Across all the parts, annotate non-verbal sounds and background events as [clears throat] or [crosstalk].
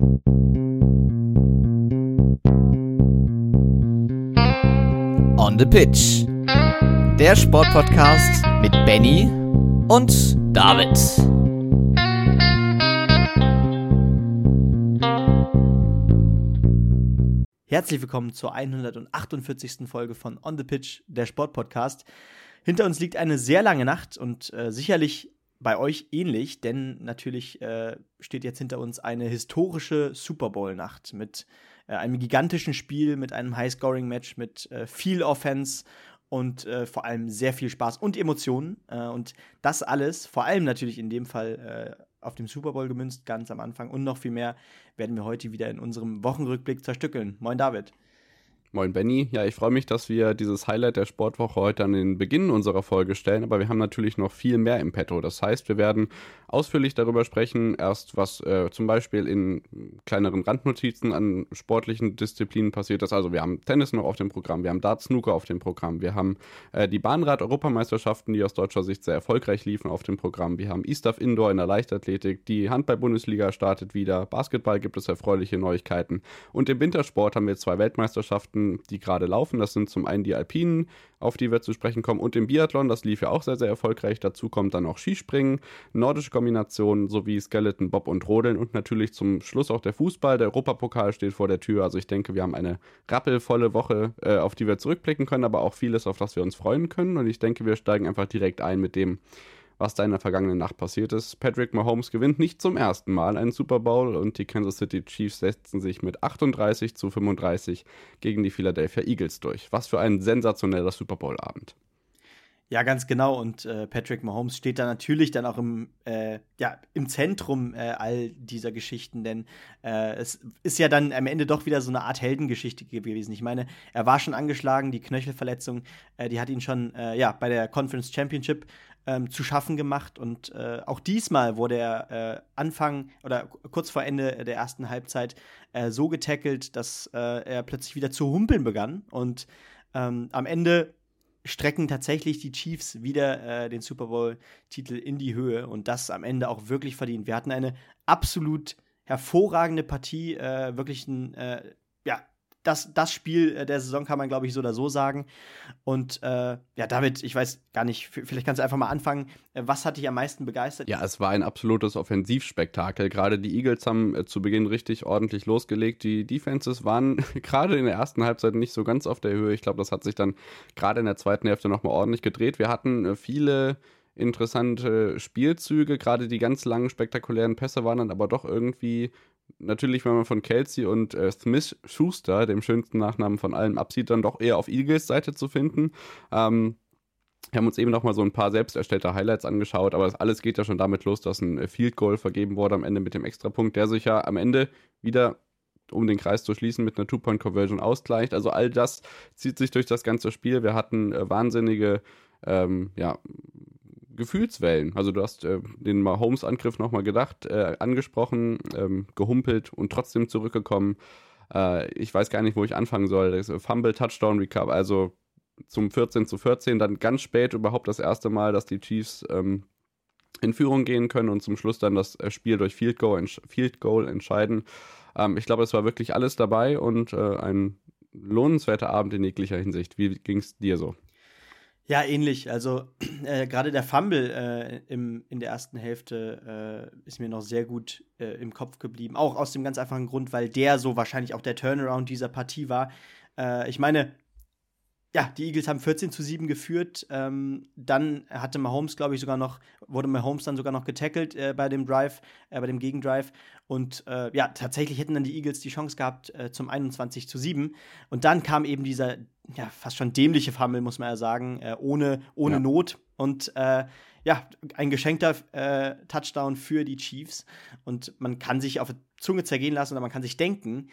On the Pitch. Der Sportpodcast mit Benny und David. Herzlich willkommen zur 148. Folge von On the Pitch, der Sportpodcast. Hinter uns liegt eine sehr lange Nacht und äh, sicherlich bei euch ähnlich, denn natürlich äh, steht jetzt hinter uns eine historische Super Bowl-Nacht mit äh, einem gigantischen Spiel, mit einem High-Scoring-Match, mit äh, viel Offense und äh, vor allem sehr viel Spaß und Emotionen. Äh, und das alles, vor allem natürlich in dem Fall äh, auf dem Super Bowl gemünzt, ganz am Anfang und noch viel mehr, werden wir heute wieder in unserem Wochenrückblick zerstückeln. Moin David. Moin Benny. Ja, ich freue mich, dass wir dieses Highlight der Sportwoche heute an den Beginn unserer Folge stellen, aber wir haben natürlich noch viel mehr im Petto. Das heißt, wir werden ausführlich darüber sprechen, erst was äh, zum Beispiel in kleineren Randnotizen an sportlichen Disziplinen passiert ist. Also wir haben Tennis noch auf dem Programm, wir haben Dart Snooker auf dem Programm, wir haben äh, die Bahnrad-Europameisterschaften, die aus deutscher Sicht sehr erfolgreich liefen, auf dem Programm. Wir haben E-Stuff Indoor in der Leichtathletik, die Handball-Bundesliga startet wieder, Basketball gibt es erfreuliche Neuigkeiten und im Wintersport haben wir zwei Weltmeisterschaften Mannschaften, die gerade laufen. Das sind zum einen die Alpinen, auf die wir zu sprechen kommen, und im Biathlon, das lief ja auch sehr, sehr erfolgreich. Dazu kommt dann auch Skispringen, nordische Kombinationen sowie Skeleton, Bob und Rodeln und natürlich zum Schluss auch der Fußball. Der Europapokal steht vor der Tür. Also ich denke, wir haben eine rappelvolle Woche, äh, auf die wir zurückblicken können, aber auch vieles, auf das wir uns freuen können. Und ich denke, wir steigen einfach direkt ein mit dem, was da in der vergangenen Nacht passiert ist. Patrick Mahomes gewinnt nicht zum ersten Mal einen Super Bowl und die Kansas City Chiefs setzen sich mit 38 zu 35 gegen die Philadelphia Eagles durch. Was für ein sensationeller Super Bowl-Abend. Ja, ganz genau. Und äh, Patrick Mahomes steht da natürlich dann auch im, äh, ja, im Zentrum äh, all dieser Geschichten, denn äh, es ist ja dann am Ende doch wieder so eine Art Heldengeschichte gewesen. Ich meine, er war schon angeschlagen, die Knöchelverletzung, äh, die hat ihn schon äh, ja, bei der Conference Championship ähm, zu schaffen gemacht. Und äh, auch diesmal wurde er äh, Anfang oder kurz vor Ende der ersten Halbzeit äh, so getackelt, dass äh, er plötzlich wieder zu humpeln begann. Und ähm, am Ende strecken tatsächlich die Chiefs wieder äh, den Super Bowl-Titel in die Höhe und das am Ende auch wirklich verdient. Wir hatten eine absolut hervorragende Partie, äh, wirklich ein ja, das, das Spiel äh, der Saison kann man, glaube ich, so oder so sagen. Und äh, ja, David, ich weiß gar nicht, vielleicht kannst du einfach mal anfangen. Äh, was hat dich am meisten begeistert? Ja, es war ein absolutes Offensivspektakel. Gerade die Eagles haben äh, zu Beginn richtig ordentlich losgelegt. Die Defenses waren [laughs] gerade in der ersten Halbzeit nicht so ganz auf der Höhe. Ich glaube, das hat sich dann gerade in der zweiten Hälfte nochmal ordentlich gedreht. Wir hatten äh, viele interessante Spielzüge. Gerade die ganz langen, spektakulären Pässe waren dann aber doch irgendwie natürlich, wenn man von Kelsey und äh, Smith Schuster, dem schönsten Nachnamen von allen, absieht, dann doch eher auf Eagles Seite zu finden. Ähm, wir haben uns eben noch mal so ein paar selbst erstellte Highlights angeschaut, aber das alles geht ja schon damit los, dass ein äh, Field Goal vergeben wurde am Ende mit dem Extrapunkt, der sich ja am Ende wieder um den Kreis zu schließen, mit einer Two-Point-Conversion ausgleicht. Also all das zieht sich durch das ganze Spiel. Wir hatten äh, wahnsinnige ähm, ja, Gefühlswellen. Also du hast äh, den Mahomes-Angriff nochmal gedacht, äh, angesprochen, ähm, gehumpelt und trotzdem zurückgekommen. Äh, ich weiß gar nicht, wo ich anfangen soll. Das Fumble, Touchdown, Recover, also zum 14 zu 14, dann ganz spät überhaupt das erste Mal, dass die Chiefs ähm, in Führung gehen können und zum Schluss dann das äh, Spiel durch Field Goal, Field Goal entscheiden. Ähm, ich glaube, es war wirklich alles dabei und äh, ein lohnenswerter Abend in jeglicher Hinsicht. Wie ging es dir so? Ja, ähnlich. Also [clears throat] äh, gerade der Fumble äh, im, in der ersten Hälfte äh, ist mir noch sehr gut äh, im Kopf geblieben. Auch aus dem ganz einfachen Grund, weil der so wahrscheinlich auch der Turnaround dieser Partie war. Äh, ich meine, ja, die Eagles haben 14 zu 7 geführt. Ähm, dann hatte Mahomes, glaube ich, sogar noch, wurde Mahomes dann sogar noch getackelt äh, bei dem Drive, äh, bei dem Gegendrive. Und äh, ja, tatsächlich hätten dann die Eagles die Chance gehabt äh, zum 21 zu 7. Und dann kam eben dieser, ja, fast schon dämliche Fumble, muss man ja sagen, äh, ohne, ohne ja. Not. Und äh, ja, ein geschenkter Touchdown für die Chiefs. Und man kann sich auf die Zunge zergehen lassen oder man kann sich denken,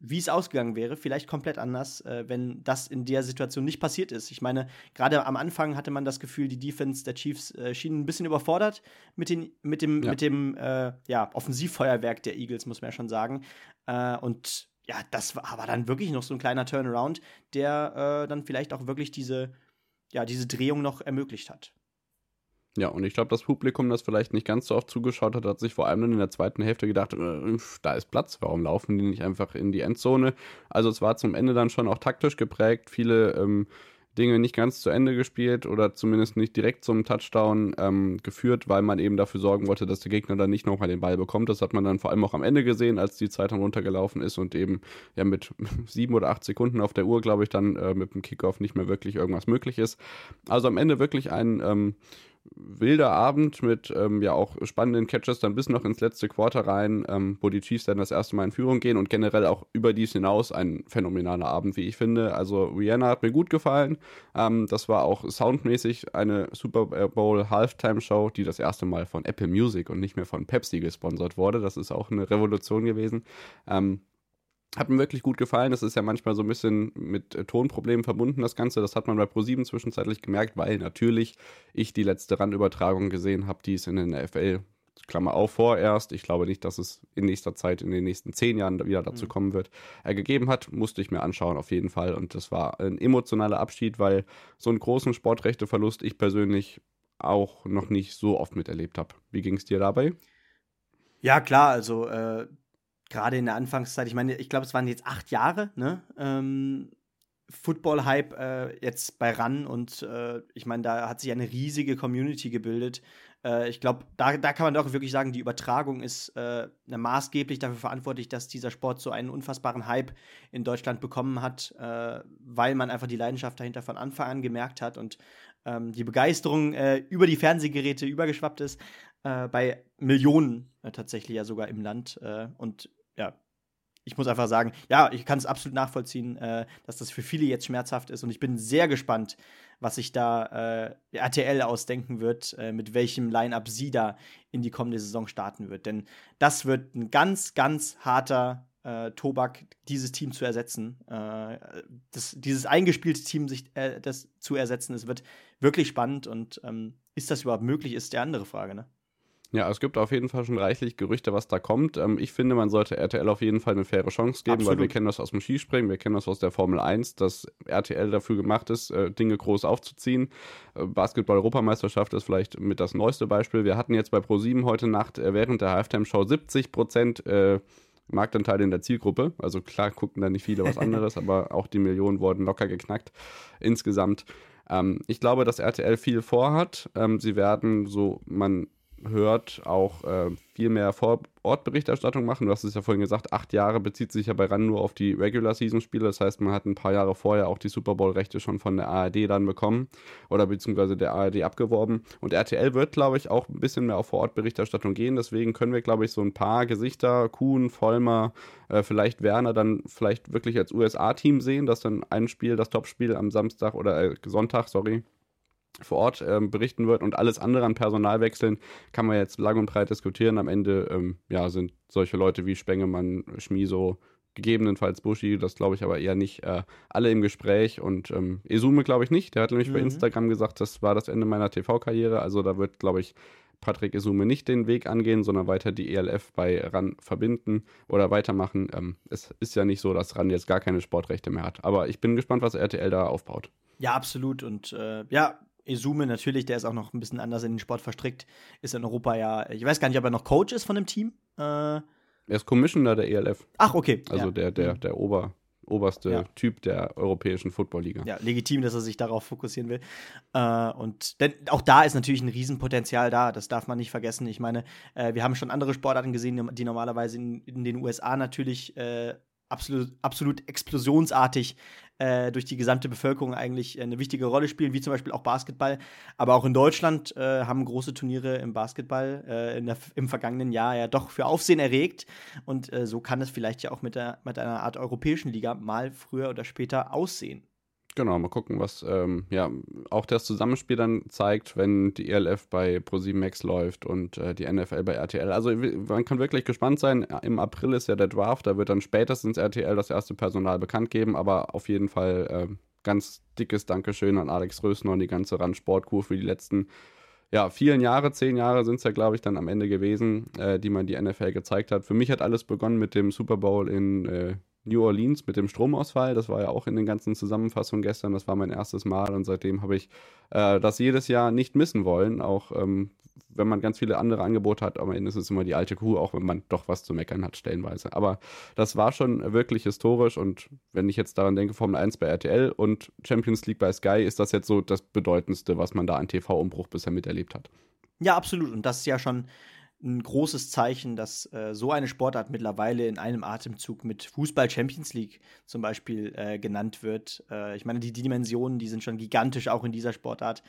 wie es ausgegangen wäre, vielleicht komplett anders, äh, wenn das in der Situation nicht passiert ist. Ich meine, gerade am Anfang hatte man das Gefühl, die Defense der Chiefs äh, schien ein bisschen überfordert mit, den, mit dem, ja. mit dem äh, ja, Offensivfeuerwerk der Eagles, muss man ja schon sagen. Äh, und ja, das war, war, dann wirklich noch so ein kleiner Turnaround, der äh, dann vielleicht auch wirklich diese, ja, diese Drehung noch ermöglicht hat. Ja, und ich glaube, das Publikum, das vielleicht nicht ganz so oft zugeschaut hat, hat sich vor allem in der zweiten Hälfte gedacht, äh, da ist Platz, warum laufen die nicht einfach in die Endzone? Also es war zum Ende dann schon auch taktisch geprägt, viele ähm, Dinge nicht ganz zu Ende gespielt oder zumindest nicht direkt zum Touchdown ähm, geführt, weil man eben dafür sorgen wollte, dass der Gegner dann nicht nochmal den Ball bekommt. Das hat man dann vor allem auch am Ende gesehen, als die Zeit dann runtergelaufen ist und eben ja mit [laughs] sieben oder acht Sekunden auf der Uhr, glaube ich, dann äh, mit dem Kickoff nicht mehr wirklich irgendwas möglich ist. Also am Ende wirklich ein ähm, wilder Abend mit ähm, ja auch spannenden Catches dann bis noch ins letzte Quarter rein, ähm, wo die Chiefs dann das erste Mal in Führung gehen und generell auch über dies hinaus ein phänomenaler Abend, wie ich finde. Also Rihanna hat mir gut gefallen. Ähm, das war auch soundmäßig eine Super Bowl Halftime Show, die das erste Mal von Apple Music und nicht mehr von Pepsi gesponsert wurde. Das ist auch eine Revolution gewesen. Ähm, hat mir wirklich gut gefallen. Das ist ja manchmal so ein bisschen mit äh, Tonproblemen verbunden, das Ganze. Das hat man bei Pro7 zwischenzeitlich gemerkt, weil natürlich ich die letzte Randübertragung gesehen habe, die es in den NFL, Klammer auf, vorerst, ich glaube nicht, dass es in nächster Zeit, in den nächsten zehn Jahren wieder dazu mhm. kommen wird, äh, gegeben hat. Musste ich mir anschauen, auf jeden Fall. Und das war ein emotionaler Abschied, weil so einen großen Sportrechteverlust ich persönlich auch noch nicht so oft miterlebt habe. Wie ging es dir dabei? Ja, klar, also äh, gerade in der Anfangszeit, ich meine, ich glaube, es waren jetzt acht Jahre, ne? Ähm, Football-Hype äh, jetzt bei RAN und äh, ich meine, da hat sich eine riesige Community gebildet. Äh, ich glaube, da, da kann man doch wirklich sagen, die Übertragung ist äh, maßgeblich dafür verantwortlich, dass dieser Sport so einen unfassbaren Hype in Deutschland bekommen hat, äh, weil man einfach die Leidenschaft dahinter von Anfang an gemerkt hat und ähm, die Begeisterung äh, über die Fernsehgeräte übergeschwappt ist. bei Millionen tatsächlich ja sogar im Land. und ja, ich muss einfach sagen, ja, ich kann es absolut nachvollziehen, äh, dass das für viele jetzt schmerzhaft ist. Und ich bin sehr gespannt, was sich da äh, RTL ausdenken wird, äh, mit welchem Line-Up sie da in die kommende Saison starten wird. Denn das wird ein ganz, ganz harter äh, Tobak, dieses Team zu ersetzen. Äh, das, dieses eingespielte Team sich äh, das zu ersetzen, es wird wirklich spannend. Und ähm, ist das überhaupt möglich, ist die andere Frage, ne? Ja, es gibt auf jeden Fall schon reichlich Gerüchte, was da kommt. Ähm, ich finde, man sollte RTL auf jeden Fall eine faire Chance geben, Absolut. weil wir kennen das aus dem Skispringen, wir kennen das aus der Formel 1, dass RTL dafür gemacht ist, äh, Dinge groß aufzuziehen. Äh, Basketball-Europameisterschaft ist vielleicht mit das neueste Beispiel. Wir hatten jetzt bei Pro7 heute Nacht äh, während der Halftime-Show 70 Prozent äh, Marktanteil in der Zielgruppe. Also klar guckten da nicht viele was [laughs] anderes, aber auch die Millionen wurden locker geknackt insgesamt. Ähm, ich glaube, dass RTL viel vorhat. Ähm, sie werden, so man hört, auch äh, viel mehr Vor-Ort-Berichterstattung machen. Du hast es ja vorhin gesagt, acht Jahre bezieht sich ja bei RAN nur auf die Regular-Season-Spiele. Das heißt, man hat ein paar Jahre vorher auch die Super Bowl-Rechte schon von der ARD dann bekommen oder beziehungsweise der ARD abgeworben. Und RTL wird, glaube ich, auch ein bisschen mehr auf Vor-Ort-Berichterstattung gehen. Deswegen können wir, glaube ich, so ein paar Gesichter, Kuhn, Vollmer, äh, vielleicht Werner dann vielleicht wirklich als USA-Team sehen, dass dann ein Spiel, das Topspiel am Samstag oder äh, Sonntag, sorry, vor Ort ähm, berichten wird und alles andere an Personalwechseln kann man jetzt lang und breit diskutieren. Am Ende ähm, ja, sind solche Leute wie Spengemann, Schmiso, gegebenenfalls Buschi, das glaube ich aber eher nicht, äh, alle im Gespräch und ähm, Esume glaube ich nicht. Der hat nämlich mhm. bei Instagram gesagt, das war das Ende meiner TV-Karriere. Also da wird, glaube ich, Patrick Esume nicht den Weg angehen, sondern weiter die ELF bei RAN verbinden oder weitermachen. Ähm, es ist ja nicht so, dass RAN jetzt gar keine Sportrechte mehr hat. Aber ich bin gespannt, was RTL da aufbaut. Ja, absolut. Und äh, ja, Esume natürlich, der ist auch noch ein bisschen anders in den Sport verstrickt, ist in Europa ja, ich weiß gar nicht, ob er noch Coach ist von dem Team. Äh, er ist Commissioner der ELF. Ach, okay. Also ja. der, der, mhm. der Ober, oberste ja. Typ der europäischen Footballliga. Ja, legitim, dass er sich darauf fokussieren will. Äh, und denn auch da ist natürlich ein Riesenpotenzial da, das darf man nicht vergessen. Ich meine, äh, wir haben schon andere Sportarten gesehen, die normalerweise in, in den USA natürlich äh, absolut, absolut explosionsartig äh, durch die gesamte Bevölkerung eigentlich eine wichtige Rolle spielen, wie zum Beispiel auch Basketball. Aber auch in Deutschland äh, haben große Turniere im Basketball äh, der, im vergangenen Jahr ja doch für Aufsehen erregt. Und äh, so kann es vielleicht ja auch mit, der, mit einer Art europäischen Liga mal früher oder später aussehen. Genau, mal gucken, was ähm, ja auch das Zusammenspiel dann zeigt, wenn die ELF bei Pro7 Max läuft und äh, die NFL bei RTL. Also man kann wirklich gespannt sein. Im April ist ja der Draft, da wird dann spätestens RTL das erste Personal bekannt geben, aber auf jeden Fall äh, ganz dickes Dankeschön an Alex Rösner und die ganze Rand Sportkur für die letzten ja, vielen Jahre, zehn Jahre sind es ja, glaube ich, dann am Ende gewesen, äh, die man die NFL gezeigt hat. Für mich hat alles begonnen mit dem Super Bowl in äh, New Orleans mit dem Stromausfall. Das war ja auch in den ganzen Zusammenfassungen gestern. Das war mein erstes Mal und seitdem habe ich äh, das jedes Jahr nicht missen wollen. Auch ähm, wenn man ganz viele andere Angebote hat, am Ende ist es immer die alte Kuh, auch wenn man doch was zu meckern hat, stellenweise. Aber das war schon wirklich historisch und wenn ich jetzt daran denke, Formel 1 bei RTL und Champions League bei Sky, ist das jetzt so das Bedeutendste, was man da an TV-Umbruch bisher miterlebt hat. Ja, absolut. Und das ist ja schon ein großes Zeichen, dass äh, so eine Sportart mittlerweile in einem Atemzug mit Fußball Champions League zum Beispiel äh, genannt wird. Äh, ich meine, die, die, Dimensionen, die sind schon gigantisch auch in dieser Sportart.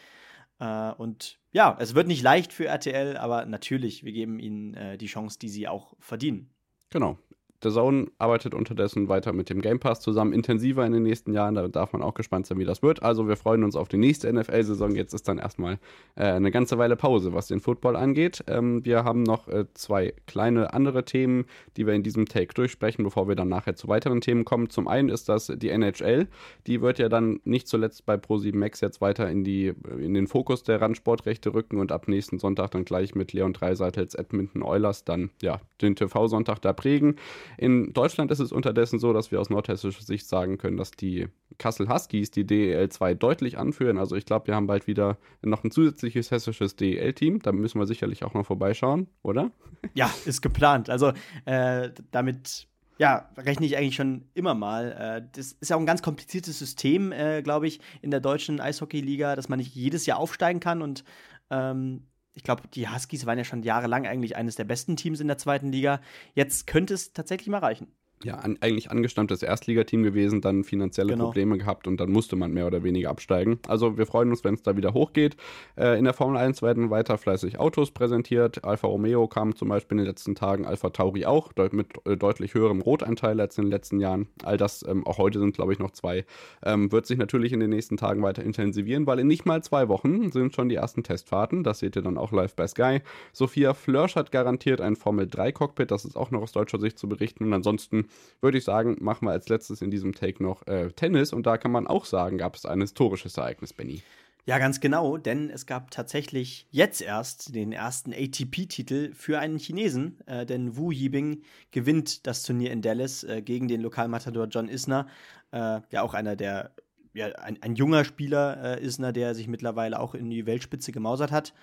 Äh, und ja, es wird nicht leicht für RTL, aber natürlich, wir geben ihnen äh, die Chance, die sie auch verdienen. Genau. The Zone arbeitet unterdessen weiter mit dem Game Pass zusammen, intensiver in den nächsten Jahren. Da darf man auch gespannt sein, wie das wird. Also wir freuen uns auf die nächste NFL-Saison. Jetzt ist dann erstmal äh, eine ganze Weile Pause, was den Football angeht. Ähm, wir haben noch äh, zwei kleine andere Themen, die wir in diesem Take durchsprechen, bevor wir dann nachher zu weiteren Themen kommen. Zum einen ist das die NHL. Die wird ja dann nicht zuletzt bei Pro7 Max jetzt weiter in, die, in den Fokus der Randsportrechte rücken und ab nächsten Sonntag dann gleich mit Leon Dreiseitels Edmonton Oilers dann ja den TV-Sonntag da prägen. In Deutschland ist es unterdessen so, dass wir aus nordhessischer Sicht sagen können, dass die Kassel Huskies die DEL 2 deutlich anführen. Also ich glaube, wir haben bald wieder noch ein zusätzliches hessisches DEL-Team. Da müssen wir sicherlich auch noch vorbeischauen, oder? [laughs] Ja, ist geplant. Also äh, damit ja, rechne ich eigentlich schon immer mal. Äh, das ist ja auch ein ganz kompliziertes System, äh, glaube ich, in der deutschen Eishockey-Liga, dass man nicht jedes Jahr aufsteigen kann und ähm, ich glaube, die Huskies waren ja schon jahrelang eigentlich eines der besten Teams in der zweiten Liga. Jetzt könnte es tatsächlich mal reichen ja, an, eigentlich angestammtes Erstligateam gewesen, dann finanzielle genau. Probleme gehabt und dann musste man mehr oder weniger absteigen. Also wir freuen uns, wenn es da wieder hochgeht. Äh, in der Formel 1 werden weiter fleißig Autos präsentiert. Alfa Romeo kam zum Beispiel in den letzten Tagen, Alfa Tauri auch, deut mit äh, deutlich höherem Rotanteil als in den letzten Jahren. All das, ähm, auch heute sind glaube ich noch zwei, ähm, wird sich natürlich in den nächsten Tagen weiter intensivieren, weil in nicht mal zwei Wochen sind schon die ersten Testfahrten. Das seht ihr dann auch live bei Sky. Sophia Flörsch hat garantiert ein Formel 3 Cockpit, das ist auch noch aus deutscher Sicht zu berichten. Und ansonsten würde ich sagen, machen wir als letztes in diesem Take noch äh, Tennis. Und da kann man auch sagen, gab es ein historisches Ereignis, Benny. Ja, ganz genau, denn es gab tatsächlich jetzt erst den ersten ATP-Titel für einen Chinesen, äh, denn Wu Yibing gewinnt das Turnier in Dallas äh, gegen den Lokalmatador John Isner, äh, ja auch einer der, ja, ein, ein junger Spieler äh, Isner, der sich mittlerweile auch in die Weltspitze gemausert hat.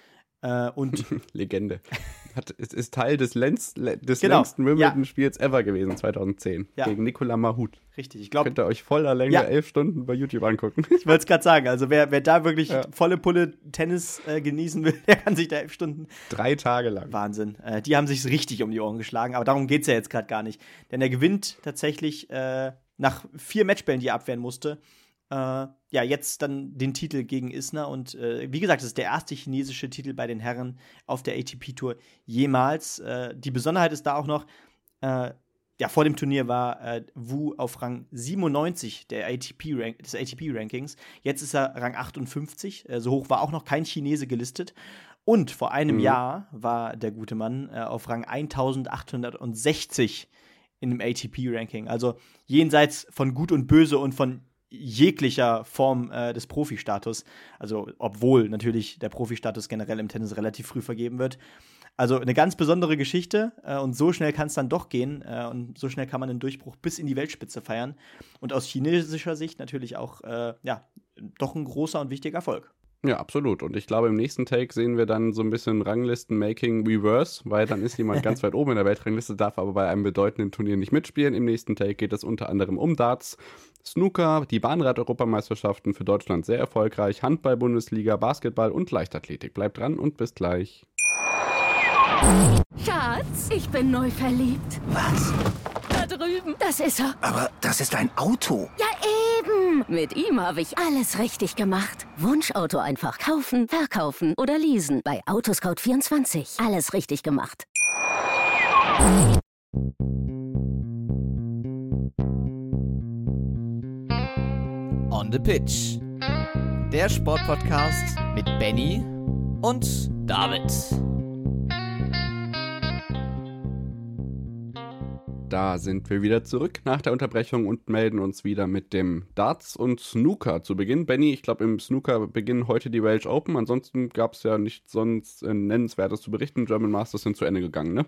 Äh, und [laughs] Legende. Hat, es ist Teil des, Lenz, des genau. längsten Wimbledon-Spiels ja. ever gewesen, 2010. Ja. Gegen Nicolas Mahut. Richtig, ich glaube. Könnt ihr euch voller Länge ja. elf Stunden bei YouTube angucken. Ich wollte es gerade sagen. Also, wer, wer da wirklich volle Pulle Tennis äh, genießen will, [laughs] der kann sich da elf Stunden. Drei Tage lang. Wahnsinn. Äh, die haben sich richtig um die Ohren geschlagen, aber darum geht es ja jetzt gerade gar nicht. Denn er gewinnt tatsächlich äh, nach vier Matchbällen, die er abwehren musste äh, ja, jetzt dann den Titel gegen Isner. Und äh, wie gesagt, es ist der erste chinesische Titel bei den Herren auf der ATP-Tour jemals. Äh, die Besonderheit ist da auch noch, äh, ja, vor dem Turnier war äh, Wu auf Rang 97 der ATP -Rank des ATP-Rankings. Jetzt ist er Rang 58. Äh, so hoch war auch noch kein Chinese gelistet. Und vor einem mhm. Jahr war der gute Mann auf Rang 1860 in dem ATP-Ranking. Also jenseits von Gut und Böse und von jeglicher Form äh, des Profi-Status. Also, obwohl natürlich der Profi-Status generell im Tennis relativ früh vergeben wird. Also eine ganz besondere Geschichte äh, und so schnell kann es dann doch gehen äh, und so schnell kann man einen Durchbruch bis in die Weltspitze feiern. Und aus chinesischer Sicht natürlich auch, äh, ja, doch ein großer und wichtiger Erfolg. Ja, absolut. Und ich glaube, im nächsten Take sehen wir dann so ein bisschen Ranglisten-Making Reverse, weil dann ist jemand [laughs] ganz weit oben in der Weltrangliste, darf aber bei einem bedeutenden Turnier nicht mitspielen. Im nächsten Take geht es unter anderem um Darts, Snooker, die Bahnrad-Europameisterschaften für Deutschland sehr erfolgreich, Handball-Bundesliga, Basketball und Leichtathletik. Bleibt dran und bis gleich. Schatz, ich bin neu verliebt. Was? Da drüben. Das ist er. Aber das ist ein Auto. Ja, eben. Mit ihm habe ich alles richtig gemacht. Wunschauto einfach kaufen, verkaufen oder leasen. Bei Autoscout24. Alles richtig gemacht. On the Pitch. Der Sportpodcast mit Benny und David. Da sind wir wieder zurück nach der Unterbrechung und melden uns wieder mit dem Darts und Snooker zu Beginn. Benny, ich glaube, im Snooker beginnen heute die Welsh Open. Ansonsten gab es ja nichts sonst äh, Nennenswertes zu berichten. German Masters sind zu Ende gegangen, ne?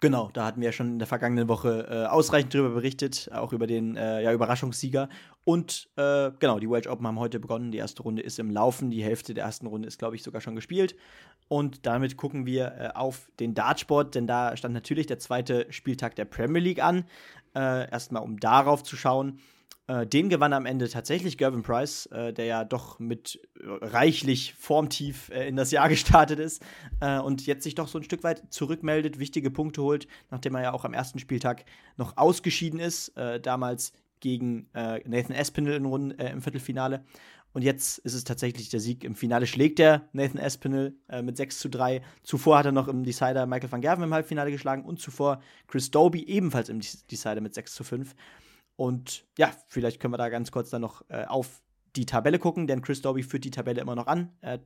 Genau, da hatten wir ja schon in der vergangenen Woche äh, ausreichend drüber berichtet, auch über den äh, ja, Überraschungssieger. Und äh, genau, die Welsh Open haben heute begonnen. Die erste Runde ist im Laufen. Die Hälfte der ersten Runde ist, glaube ich, sogar schon gespielt. Und damit gucken wir äh, auf den Dartsport, denn da stand natürlich der zweite Spieltag der Premier League an. Äh, erstmal, um darauf zu schauen. Äh, den gewann am Ende tatsächlich Gervin Price, äh, der ja doch mit äh, reichlich formtief äh, in das Jahr [laughs] gestartet ist äh, und jetzt sich doch so ein Stück weit zurückmeldet, wichtige Punkte holt, nachdem er ja auch am ersten Spieltag noch ausgeschieden ist, äh, damals gegen Nathan Espinel im, im Viertelfinale. Und jetzt ist es tatsächlich der Sieg. Im Finale schlägt er Nathan Espinel äh, mit 6 zu 3. Zuvor hat er noch im Decider Michael van Gerven im Halbfinale geschlagen und zuvor Chris Doby ebenfalls im Decider mit 6 zu 5. Und ja, vielleicht können wir da ganz kurz dann noch äh, auf die Tabelle gucken, denn Chris Doby führt die Tabelle immer noch an. Äh,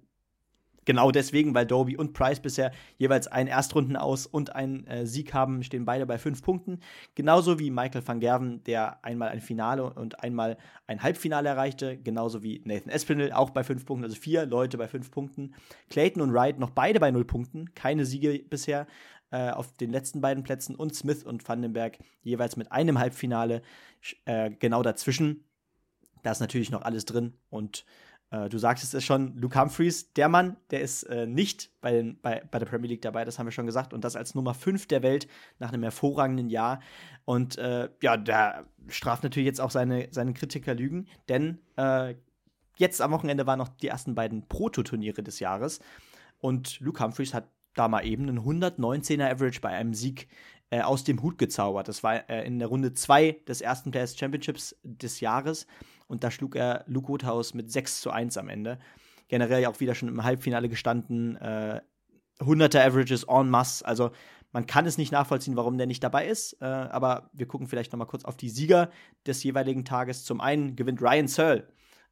genau deswegen, weil Doby und Price bisher jeweils einen Erstrunden aus und einen äh, Sieg haben, stehen beide bei fünf Punkten. Genauso wie Michael van Gerven, der einmal ein Finale und einmal ein Halbfinale erreichte. Genauso wie Nathan Espinel, auch bei fünf Punkten, also vier Leute bei fünf Punkten. Clayton und Wright noch beide bei null Punkten, keine Siege bisher äh, auf den letzten beiden Plätzen und Smith und Vandenberg jeweils mit einem Halbfinale äh, genau dazwischen. Da ist natürlich noch alles drin und äh, du sagst es schon, Luke Humphreys, der Mann, der ist äh, nicht bei, den, bei, bei der Premier League dabei, das haben wir schon gesagt, und das als Nummer 5 der Welt nach einem hervorragenden Jahr. Und äh, ja, da straft natürlich jetzt auch seine, seine Kritiker Lügen, denn äh, jetzt am Wochenende waren noch die ersten beiden Prototurniere des Jahres. Und Luke Humphreys hat da mal eben einen 119er Average bei einem Sieg äh, aus dem Hut gezaubert. Das war in der Runde 2 des ersten Players Championships des Jahres und da schlug er Luke Woodhouse mit 6 zu 1 am Ende. Generell auch wieder schon im Halbfinale gestanden. Äh, 100er Averages en masse. Also man kann es nicht nachvollziehen, warum der nicht dabei ist. Äh, aber wir gucken vielleicht noch mal kurz auf die Sieger des jeweiligen Tages. Zum einen gewinnt Ryan Searle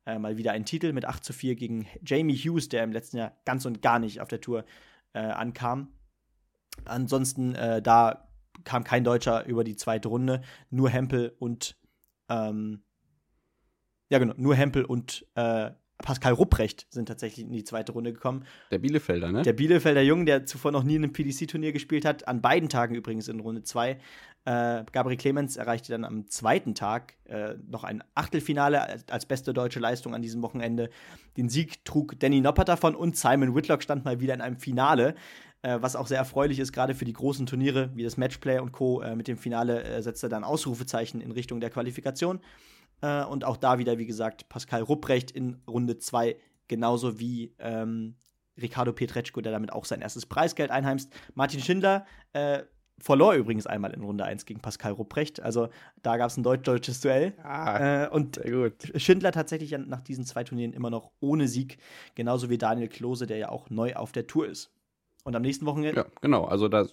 äh, mal wieder einen Titel mit 8 zu 4 gegen Jamie Hughes, der im letzten Jahr ganz und gar nicht auf der Tour äh, ankam. Ansonsten, äh, da kam kein Deutscher über die zweite Runde, nur Hempel und ähm, ja genau, nur Hempel und äh, Pascal Rupprecht sind tatsächlich in die zweite Runde gekommen. Der Bielefelder, ne? Der Bielefelder Jungen, der zuvor noch nie in einem PDC-Turnier gespielt hat, an beiden Tagen übrigens in Runde 2. Äh, Gabriel Clemens erreichte dann am zweiten Tag äh, noch ein Achtelfinale als, beste deutsche Leistung an diesem Wochenende. Den Sieg trug Danny Noppert davon und Simon Whitlock stand mal wieder in einem Finale, äh, was auch sehr erfreulich ist, gerade für die großen Turniere wie das Matchplay und Co. Äh, mit dem Finale äh, setzt er dann Ausrufezeichen in Richtung der Qualifikation. Äh, und auch da wieder, wie gesagt, Pascal Rupprecht in Runde 2, genauso wie ähm, Ricardo Pietreczko, der damit auch sein erstes Preisgeld einheimst. Martin Schindler äh, verlor übrigens einmal in Runde 1 gegen Pascal Rupprecht. Also da gab es ein deutsch-deutsches Duell. Ah, äh, und Schindler tatsächlich nach diesen zwei Turnieren immer noch ohne Sieg, genauso wie Daniel Klose, der ja auch neu auf der Tour ist. Und am nächsten Wochenende. Ja, genau. Also da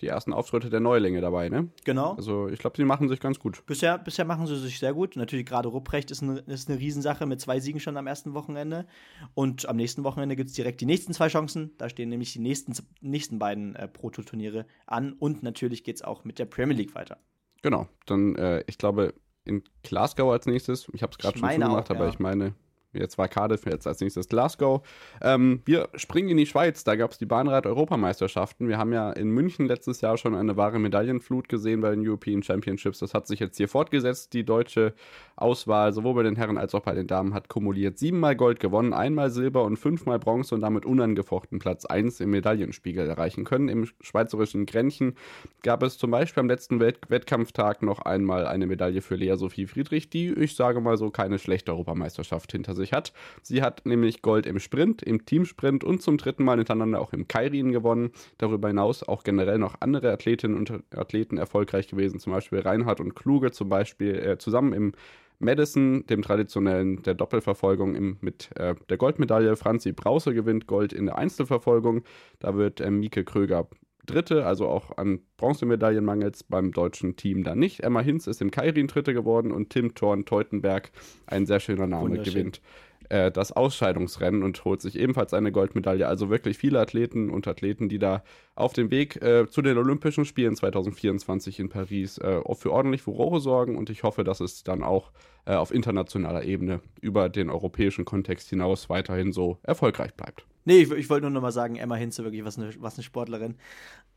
die ersten Auftritte der Neulinge dabei, ne? Genau. Also ich glaube, sie machen sich ganz gut. Bisher, bisher machen sie sich sehr gut. Natürlich gerade Rupprecht ist, ein, ist eine Riesensache mit zwei Siegen schon am ersten Wochenende. Und am nächsten Wochenende gibt es direkt die nächsten zwei Chancen. Da stehen nämlich die nächsten, nächsten beiden äh, Proto-Turniere an. Und natürlich geht es auch mit der Premier League weiter. Genau. Dann, äh, ich glaube, in Glasgow als nächstes. Ich habe es gerade schon zugemacht, aber ja. ich meine, Jetzt war Cardiff, jetzt als nächstes Glasgow. Ähm, wir springen in die Schweiz. Da gab es die Bahnrad-Europameisterschaften. Wir haben ja in München letztes Jahr schon eine wahre Medaillenflut gesehen bei den European Championships. Das hat sich jetzt hier fortgesetzt. Die deutsche Auswahl, sowohl bei den Herren als auch bei den Damen, hat kumuliert siebenmal Gold gewonnen, einmal Silber und fünfmal Bronze und damit unangefochten Platz 1 im Medaillenspiegel erreichen können. Im schweizerischen Grenchen gab es zum Beispiel am letzten Wett Wettkampftag noch einmal eine Medaille für Lea Sophie Friedrich, die, ich sage mal so, keine schlechte Europameisterschaft hinter sich sich hat. Sie hat nämlich Gold im Sprint, im Teamsprint und zum dritten Mal hintereinander auch im Kairin gewonnen. Darüber hinaus auch generell noch andere Athletinnen und Athleten erfolgreich gewesen, zum Beispiel Reinhard und Kluge, zum Beispiel äh, zusammen im Madison, dem traditionellen der Doppelverfolgung im, mit äh, der Goldmedaille. Franzi Brause gewinnt Gold in der Einzelverfolgung. Da wird äh, Mieke Kröger Dritte, also auch an Bronzemedaillen mangels beim deutschen Team da nicht. Emma Hinz ist im Kairin Dritte geworden und Tim Thorn Teutenberg, ein sehr schöner Name, gewinnt äh, das Ausscheidungsrennen und holt sich ebenfalls eine Goldmedaille. Also wirklich viele Athleten und Athleten, die da auf dem Weg äh, zu den Olympischen Spielen 2024 in Paris äh, für ordentlich Furore sorgen und ich hoffe, dass es dann auch äh, auf internationaler Ebene über den europäischen Kontext hinaus weiterhin so erfolgreich bleibt. Nee, ich, ich wollte nur noch mal sagen, Emma Hinze, wirklich was eine, was eine Sportlerin.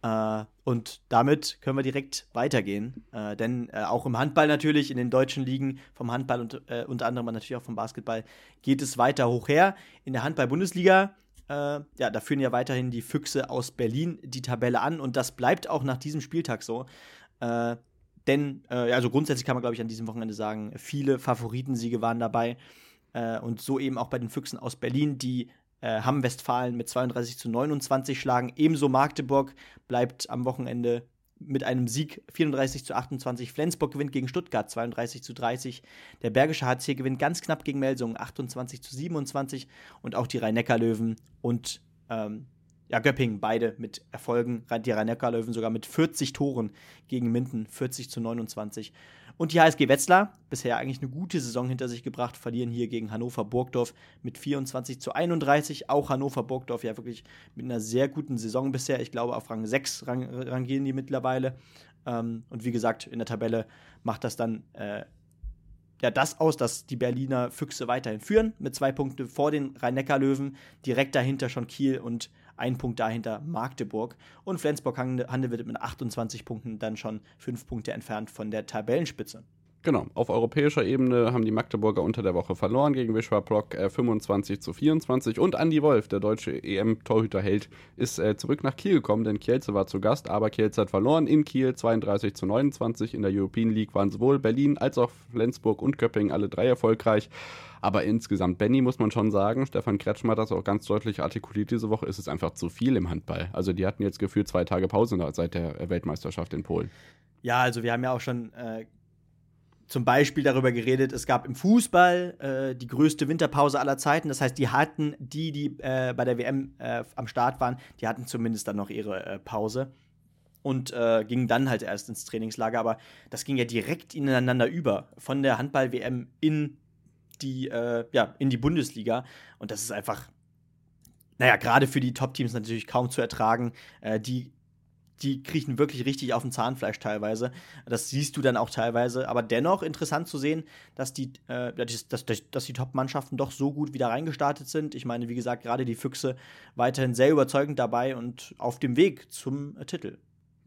Äh, und damit können wir direkt weitergehen. Äh, denn äh, auch im Handball natürlich, in den deutschen Ligen, vom Handball und äh, unter anderem natürlich auch vom Basketball, geht es weiter hoch her. In der Handball-Bundesliga, äh, ja, da führen ja weiterhin die Füchse aus Berlin die Tabelle an. Und das bleibt auch nach diesem Spieltag so. Äh, denn, also grundsätzlich kann man, glaube ich, an diesem Wochenende sagen, viele Favoritensiege waren dabei. und so eben auch bei den Füchsen aus Berlin, die äh, Hamm Westfalen mit 32 zu 29 schlagen. Ebenso Magdeburg bleibt am Wochenende mit einem Sieg 34 zu 28. Flensburg gewinnt gegen Stuttgart 32 zu 30. Der Bergische HC gewinnt ganz knapp gegen Melsungen 28 zu 27. Und auch die Rhein-Neckar-Löwen und ähm, ja, Göppingen beide mit Erfolgen. Die Rhein-Neckar-Löwen sogar mit 40 Toren gegen Minden 40 zu 29. Und die HSG Wetzlar, bisher eigentlich eine gute Saison hinter sich gebracht, verlieren hier gegen Hannover Burgdorf mit 24 zu 31. Auch Hannover Burgdorf ja wirklich mit einer sehr guten Saison bisher. Ich glaube, auf Rang 6 rang, rangieren die mittlerweile. Ähm, und wie gesagt, in der Tabelle macht das dann äh, ja das aus, dass die Berliner Füchse weiterhin führen, mit zwei Punkten vor den Rhein-Neckar-Löwen. Direkt dahinter schon Kiel und ein Punkt dahinter Magdeburg. Und Flensburg-Handewitt mit 28 Punkten dann schon fünf Punkte entfernt von der Tabellenspitze. Genau, auf europäischer Ebene haben die Magdeburger unter der Woche verloren gegen Wisła Block äh, 25 zu 24 und Andy Wolf, der deutsche EM-Torhüterheld, ist äh, zurück nach Kiel gekommen, denn Kielce war zu Gast, aber Kielce hat verloren in Kiel 32 zu 29. In der European League waren sowohl Berlin als auch Flensburg und Köpping alle drei erfolgreich. Aber insgesamt, Benny, muss man schon sagen, Stefan Kretschmer hat das auch ganz deutlich artikuliert diese Woche, ist es einfach zu viel im Handball. Also die hatten jetzt gefühlt zwei Tage Pause seit der Weltmeisterschaft in Polen. Ja, also wir haben ja auch schon äh, zum Beispiel darüber geredet, es gab im Fußball äh, die größte Winterpause aller Zeiten. Das heißt, die hatten, die, die äh, bei der WM äh, am Start waren, die hatten zumindest dann noch ihre äh, Pause und äh, gingen dann halt erst ins Trainingslager. Aber das ging ja direkt ineinander über. Von der Handball-WM in die, äh, ja, in die Bundesliga. Und das ist einfach, naja, gerade für die Top-Teams natürlich kaum zu ertragen. Die, die kriechen wirklich richtig auf dem Zahnfleisch teilweise. Das siehst du dann auch teilweise. Aber dennoch interessant zu sehen, dass die, äh, dass, dass, dass die Top-Mannschaften doch so gut wieder reingestartet sind. Ich meine, wie gesagt, gerade die Füchse weiterhin sehr überzeugend dabei und auf dem Weg zum äh, Titel.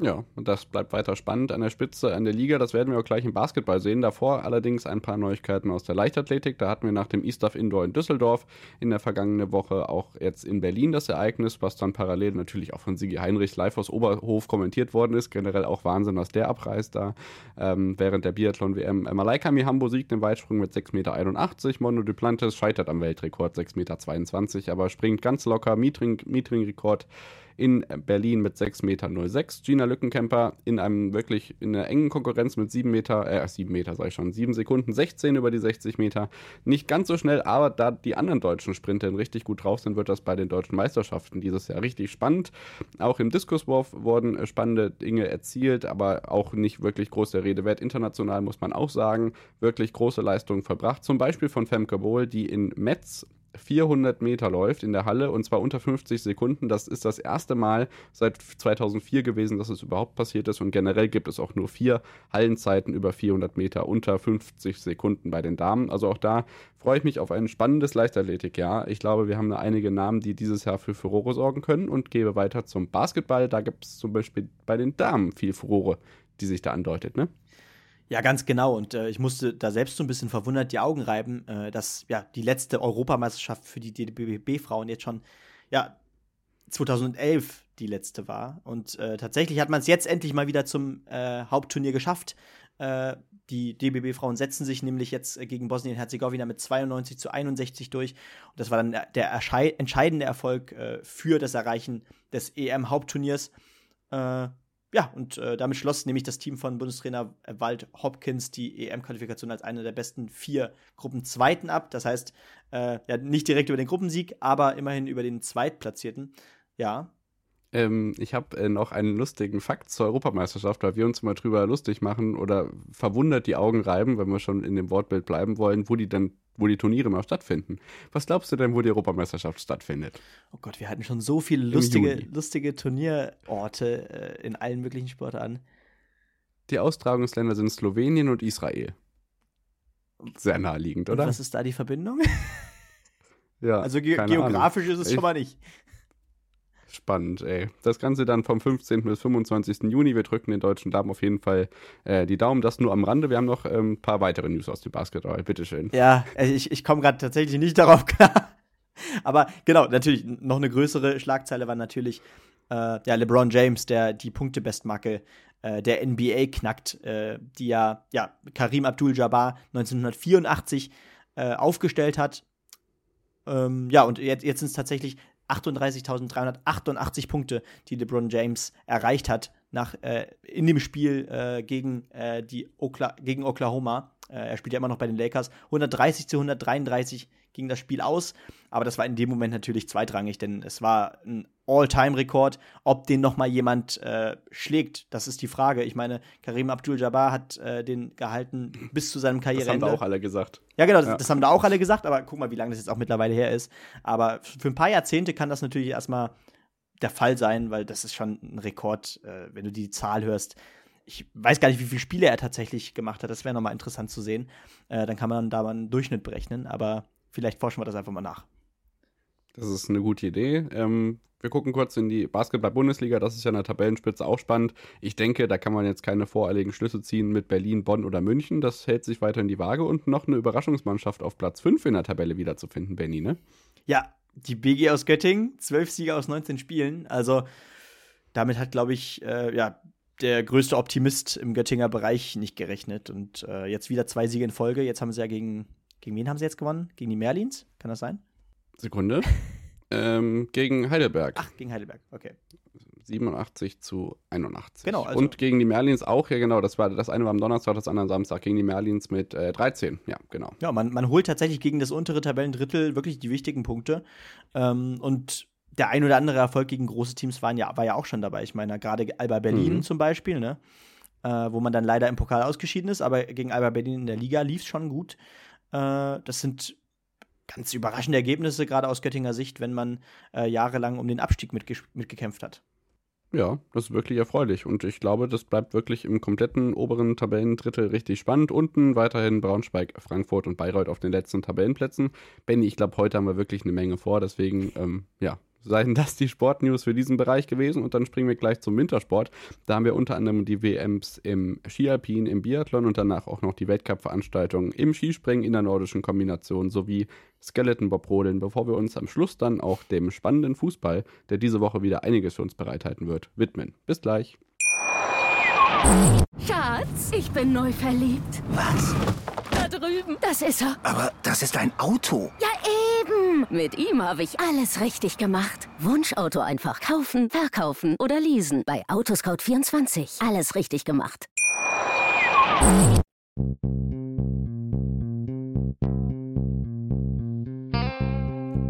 Ja, und das bleibt weiter spannend an der Spitze an der Liga. Das werden wir auch gleich im Basketball sehen. Davor allerdings ein paar Neuigkeiten aus der Leichtathletik. Da hatten wir nach dem Eastuff Indoor in Düsseldorf in der vergangenen Woche auch jetzt in Berlin das Ereignis, was dann parallel natürlich auch von Sigi Heinrich live aus Oberhof kommentiert worden ist. Generell auch Wahnsinn, was der abreißt da. Ähm, während der Biathlon-WM Malaika Mihambo siegt im Weitsprung mit 6,81 Meter. Mono Duplantis scheitert am Weltrekord 6,22 Meter, aber springt ganz locker. Mietring-Rekord in Berlin mit 6,06 Meter. Gina Lückenkämper in einem wirklich in einer engen Konkurrenz mit 7 Meter, äh, 7 Meter sag ich schon, 7 Sekunden, 16 über die 60 Meter. Nicht ganz so schnell, aber da die anderen deutschen Sprinter richtig gut drauf sind, wird das bei den deutschen Meisterschaften dieses Jahr richtig spannend. Auch im Diskuswurf wurden spannende Dinge erzielt, aber auch nicht wirklich groß der Rede wert. International muss man auch sagen, wirklich große Leistungen verbracht. Zum Beispiel von Femke Bohl, die in Metz 400 Meter läuft in der Halle und zwar unter 50 Sekunden. Das ist das erste Mal seit 2004 gewesen, dass es überhaupt passiert ist und generell gibt es auch nur vier Hallenzeiten über 400 Meter unter 50 Sekunden bei den Damen. Also auch da freue ich mich auf ein spannendes Leichtathletikjahr. Ich glaube, wir haben einige Namen, die dieses Jahr für Furore sorgen können und gebe weiter zum Basketball. Da gibt es zum Beispiel bei den Damen viel Furore, die sich da andeutet, ne? Ja, ganz genau. Und äh, ich musste da selbst so ein bisschen verwundert die Augen reiben, äh, dass ja die letzte Europameisterschaft für die DBB-Frauen jetzt schon ja 2011 die letzte war. Und äh, tatsächlich hat man es jetzt endlich mal wieder zum äh, Hauptturnier geschafft. Äh, die DBB-Frauen setzen sich nämlich jetzt gegen Bosnien-Herzegowina mit 92 zu 61 durch. Und das war dann der entscheidende Erfolg äh, für das Erreichen des EM-Hauptturniers. Äh, ja, und äh, damit schloss nämlich das Team von Bundestrainer Wald Hopkins die EM-Qualifikation als eine der besten vier Gruppenzweiten ab. Das heißt, äh, ja, nicht direkt über den Gruppensieg, aber immerhin über den Zweitplatzierten. Ja. Ähm, ich habe äh, noch einen lustigen Fakt zur Europameisterschaft, weil wir uns mal drüber lustig machen oder verwundert die Augen reiben, wenn wir schon in dem Wortbild bleiben wollen, wo die dann wo die Turniere mal stattfinden. Was glaubst du denn, wo die Europameisterschaft stattfindet? Oh Gott, wir hatten schon so viele lustige, lustige Turnierorte äh, in allen möglichen Sportarten. Die Austragungsländer sind Slowenien und Israel. Sehr naheliegend, oder? Und was ist da die Verbindung? ja, also ge geografisch Ahnung. ist es schon mal nicht. Spannend, ey. Das Ganze dann vom 15. bis 25. Juni. Wir drücken den deutschen Damen auf jeden Fall äh, die Daumen. Das nur am Rande. Wir haben noch ein ähm, paar weitere News aus dem Basketball. Bitteschön. Ja, ich, ich komme gerade tatsächlich nicht darauf klar. [laughs] Aber genau, natürlich, noch eine größere Schlagzeile war natürlich äh, ja, LeBron James, der die Punktebestmarke äh, der NBA knackt, äh, die ja, ja Karim Abdul-Jabbar 1984 äh, aufgestellt hat. Ähm, ja, und jetzt, jetzt sind es tatsächlich 38.388 Punkte, die LeBron James erreicht hat nach, äh, in dem Spiel äh, gegen, äh, die Okla gegen Oklahoma. Äh, er spielt ja immer noch bei den Lakers. 130 zu 133 ging das Spiel aus, aber das war in dem Moment natürlich zweitrangig, denn es war ein All-Time-Rekord. Ob den noch mal jemand äh, schlägt, das ist die Frage. Ich meine, Karim Abdul-Jabbar hat äh, den gehalten bis zu seinem Karriereende. Das haben da auch alle gesagt. Ja, genau, das, ja. das, haben da auch alle gesagt, aber guck mal, wie lange das jetzt auch mittlerweile her ist. Aber für ein paar Jahrzehnte kann das natürlich erstmal der Fall sein, weil das ist schon ein Rekord, äh, wenn du die Zahl hörst. Ich weiß gar nicht, wie viele Spiele er tatsächlich gemacht hat. Das wäre nochmal interessant zu sehen. Äh, dann kann man da mal einen Durchschnitt berechnen, aber vielleicht forschen wir das einfach mal nach. Das ist eine gute Idee. Ähm, wir gucken kurz in die Basketball-Bundesliga. Das ist ja in der Tabellenspitze auch spannend. Ich denke, da kann man jetzt keine voreiligen Schlüsse ziehen mit Berlin, Bonn oder München. Das hält sich weiter in die Waage und noch eine Überraschungsmannschaft auf Platz 5 in der Tabelle wiederzufinden, Benny, ne? Ja, die BG aus Göttingen, zwölf Sieger aus 19 Spielen. Also damit hat, glaube ich, äh, ja, der größte Optimist im Göttinger Bereich nicht gerechnet. Und äh, jetzt wieder zwei Siege in Folge. Jetzt haben sie ja gegen, gegen wen haben sie jetzt gewonnen? Gegen die Merlins? Kann das sein? Sekunde. [laughs] ähm, gegen Heidelberg. Ach, gegen Heidelberg, okay. 87 zu 81. Genau. Also und gegen die Merlins auch, ja genau, das war das eine war am Donnerstag, das andere am Samstag, gegen die Merlins mit äh, 13, ja, genau. Ja, man, man holt tatsächlich gegen das untere Tabellendrittel wirklich die wichtigen Punkte. Ähm, und der ein oder andere Erfolg gegen große Teams waren ja, war ja auch schon dabei. Ich meine, gerade Alba Berlin mhm. zum Beispiel, ne? Äh, wo man dann leider im Pokal ausgeschieden ist, aber gegen Alba Berlin in der Liga lief es schon gut. Äh, das sind ganz überraschende Ergebnisse, gerade aus Göttinger Sicht, wenn man äh, jahrelang um den Abstieg mitge mitgekämpft hat. Ja, das ist wirklich erfreulich. Und ich glaube, das bleibt wirklich im kompletten oberen Tabellendrittel richtig spannend. Unten weiterhin Braunschweig, Frankfurt und Bayreuth auf den letzten Tabellenplätzen. Benny, ich glaube, heute haben wir wirklich eine Menge vor. Deswegen, ähm, ja, seien das die Sportnews für diesen Bereich gewesen. Und dann springen wir gleich zum Wintersport. Da haben wir unter anderem die WMs im Skialpin, im Biathlon und danach auch noch die Weltcup-Veranstaltungen im Skispringen in der nordischen Kombination sowie Skeleton-Bob-Rodeln, bevor wir uns am Schluss dann auch dem spannenden Fußball, der diese Woche wieder einiges für uns bereithalten wird, widmen. Bis gleich. Schatz, ich bin neu verliebt. Was? Da drüben. Das ist er. Aber das ist ein Auto. Ja, Mit ihm habe ich alles richtig gemacht. Wunschauto einfach kaufen, verkaufen oder leasen. Bei Autoscout24. Alles richtig gemacht.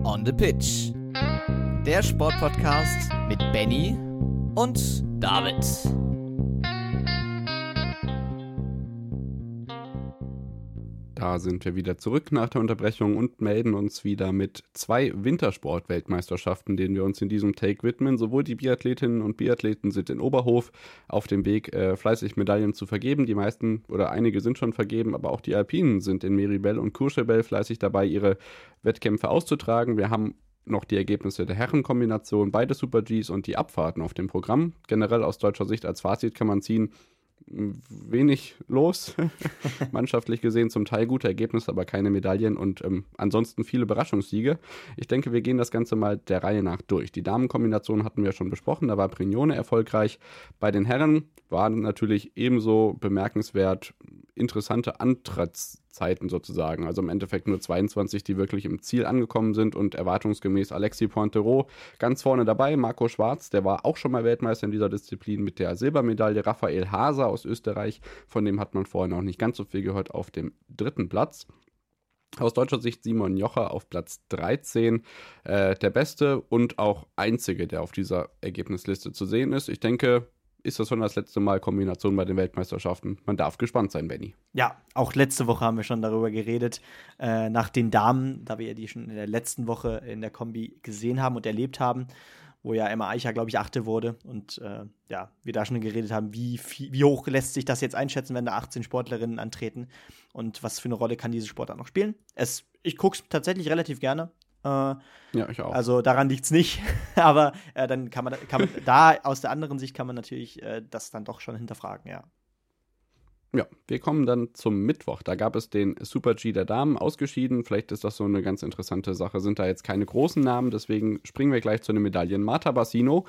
On the Pitch. Der Sportpodcast mit Benny und David. Da sind wir wieder zurück nach der Unterbrechung und melden uns wieder mit zwei Wintersport-Weltmeisterschaften, denen wir uns in diesem Take widmen. Sowohl die Biathletinnen und Biathleten sind in Oberhof auf dem Weg, äh, fleißig Medaillen zu vergeben. Die meisten oder einige sind schon vergeben, aber auch die Alpinen sind in Meribel und Courchevel fleißig dabei, ihre Wettkämpfe auszutragen. Wir haben noch die Ergebnisse der Herrenkombination, beide Super Gs und die Abfahrten auf dem Programm. Generell aus deutscher Sicht als Fazit kann man ziehen, wenig los. [laughs] Mannschaftlich gesehen zum Teil gute Ergebnisse, aber keine Medaillen und ähm, ansonsten viele Überraschungssiege. Ich denke, wir gehen das Ganze mal der Reihe nach durch. Die Damenkombination hatten wir schon besprochen, da war Prignone erfolgreich. Bei den Herren waren natürlich ebenso bemerkenswert interessante Antrittszeiten sozusagen. Also im Endeffekt nur 22, die wirklich im Ziel angekommen sind und erwartungsgemäß Alexis Pointero ganz vorne dabei. Marco Schwarz, der war auch schon mal Weltmeister in dieser Disziplin mit der Silbermedaille. Raphael Haser aus Österreich, von dem hat man vorher noch nicht ganz so viel gehört, auf dem dritten Platz. Aus deutscher Sicht Simon Jocher auf Platz 13, äh, der beste und auch einzige, der auf dieser Ergebnisliste zu sehen ist. Ich denke, ist das schon das letzte Mal Kombination bei den Weltmeisterschaften. Man darf gespannt sein, Benny. Ja, auch letzte Woche haben wir schon darüber geredet, äh, nach den Damen, da wir ja die schon in der letzten Woche in der Kombi gesehen haben und erlebt haben, wo ja Emma Eicher, glaube ich, Achte wurde. Und äh, ja, wir da schon geredet haben, wie, wie hoch lässt sich das jetzt einschätzen, wenn da 18 Sportlerinnen antreten und was für eine Rolle kann diese Sportart noch spielen. Es, ich gucke es tatsächlich relativ gerne. Äh, ja, ich auch. Also daran liegt es nicht. [laughs] Aber äh, dann kann man, kann man, da aus der anderen Sicht kann man natürlich äh, das dann doch schon hinterfragen, ja. Ja, wir kommen dann zum Mittwoch. Da gab es den Super G der Damen ausgeschieden. Vielleicht ist das so eine ganz interessante Sache. Sind da jetzt keine großen Namen, deswegen springen wir gleich zu den Medaillen. Marta Bassino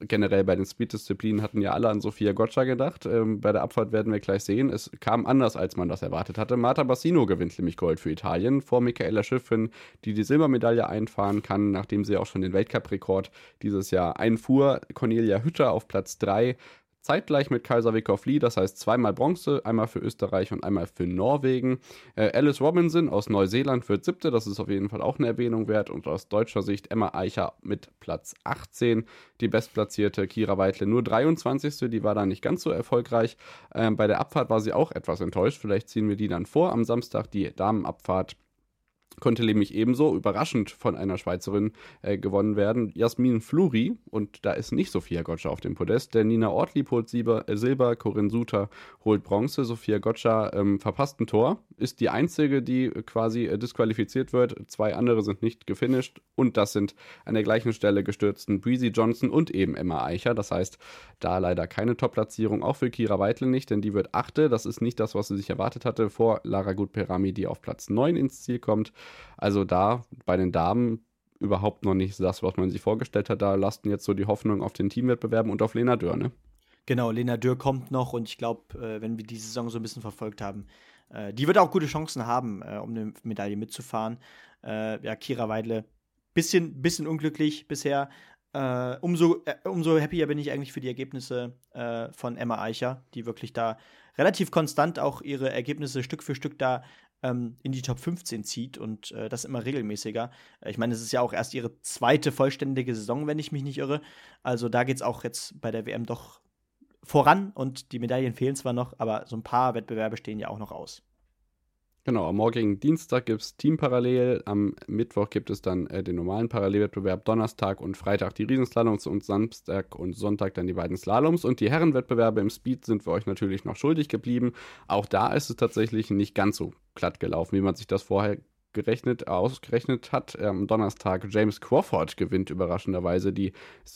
generell bei den Speed-Disziplinen hatten ja alle an Sophia Gotcha gedacht. Ähm, bei der Abfahrt werden wir gleich sehen. Es kam anders, als man das erwartet hatte. Marta Bassino gewinnt nämlich Gold für Italien vor Michaela Schiffrin, die die Silbermedaille einfahren kann, nachdem sie auch schon den Weltcup-Rekord dieses Jahr einfuhr. Cornelia Hütter auf Platz 3 zeitgleich mit Kaiser Wickhoff Lee, das heißt zweimal Bronze, einmal für Österreich und einmal für Norwegen. Äh, Alice Robinson aus Neuseeland wird siebte, das ist auf jeden Fall auch eine Erwähnung wert. Und aus deutscher Sicht Emma Eicher mit Platz 18, die bestplatzierte Kira Weitle nur 23. Die war da nicht ganz so erfolgreich. Ähm, bei der Abfahrt war sie auch etwas enttäuscht. Vielleicht ziehen wir die dann vor. Am Samstag die Damenabfahrt konnte nämlich ebenso überraschend von einer Schweizerin äh, gewonnen werden, Jasmin Fluri. Und da ist nicht Sophia Gotcha auf dem Podest, denn Nina Ortlieb holt Silber, äh, Silber Corinne Suter holt Bronze, Sophia Gotcha ähm, verpasst ein Tor, ist die einzige, die quasi äh, disqualifiziert wird. Zwei andere sind nicht gefinisht und das sind an der gleichen Stelle gestürzten Breezy Johnson und eben Emma Eicher. Das heißt, da leider keine Top-Platzierung, auch für Kira Weitle nicht, denn die wird achte. Das ist nicht das, was sie sich erwartet hatte, vor Lara Gutperami, die auf Platz 9 ins Ziel kommt. Also da bei den Damen überhaupt noch nicht das, was man sich vorgestellt hat. Da lasten jetzt so die Hoffnung auf den Teamwettbewerben und auf Lena Dörr, ne? Genau, Lena Dürr kommt noch und ich glaube, äh, wenn wir die Saison so ein bisschen verfolgt haben, äh, die wird auch gute Chancen haben, äh, um eine Medaille mitzufahren. Ja, Kira Weidle, bisschen, bisschen unglücklich bisher. Umso, umso happier bin ich eigentlich für die Ergebnisse von Emma Eicher, die wirklich da relativ konstant auch ihre Ergebnisse Stück für Stück da ähm, in die Top 15 zieht und äh, das immer regelmäßiger. Äh, ich meine, es ist ja auch erst ihre zweite vollständige Saison, wenn ich mich nicht irre. Also da geht es auch jetzt bei der WM doch voran und die Medaillen fehlen zwar noch, aber so ein paar Wettbewerbe stehen ja auch noch aus. Genau, am morgigen Dienstag gibt es Teamparallel, am Mittwoch gibt es dann äh, den normalen Parallelwettbewerb, Donnerstag und Freitag die Riesenslaloms und Samstag und Sonntag dann die beiden Slaloms. Und die Herrenwettbewerbe im Speed sind wir euch natürlich noch schuldig geblieben. Auch da ist es tatsächlich nicht ganz so glatt gelaufen, wie man sich das vorher gerechnet, ausgerechnet hat. Am Donnerstag James Crawford gewinnt überraschenderweise die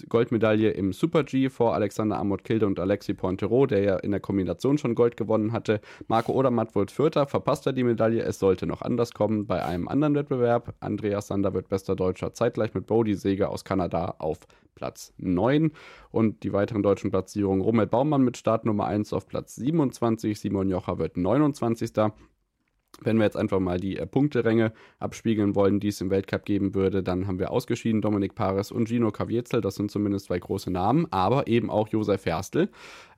Goldmedaille im Super G vor Alexander Amott Kilde und Alexi Pointero, der ja in der Kombination schon Gold gewonnen hatte. Marco Odermatt wird Vierter, verpasst er die Medaille. Es sollte noch anders kommen bei einem anderen Wettbewerb. Andreas Sander wird bester Deutscher, zeitgleich mit Bodie Seger aus Kanada auf Platz 9 und die weiteren deutschen Platzierungen Robert Baumann mit Startnummer 1 auf Platz 27, Simon Jocher wird 29. Wenn wir jetzt einfach mal die äh, Punkteränge abspiegeln wollen, die es im Weltcup geben würde, dann haben wir ausgeschieden Dominik Paris und Gino Caviezel. Das sind zumindest zwei große Namen, aber eben auch Josef Ferstl.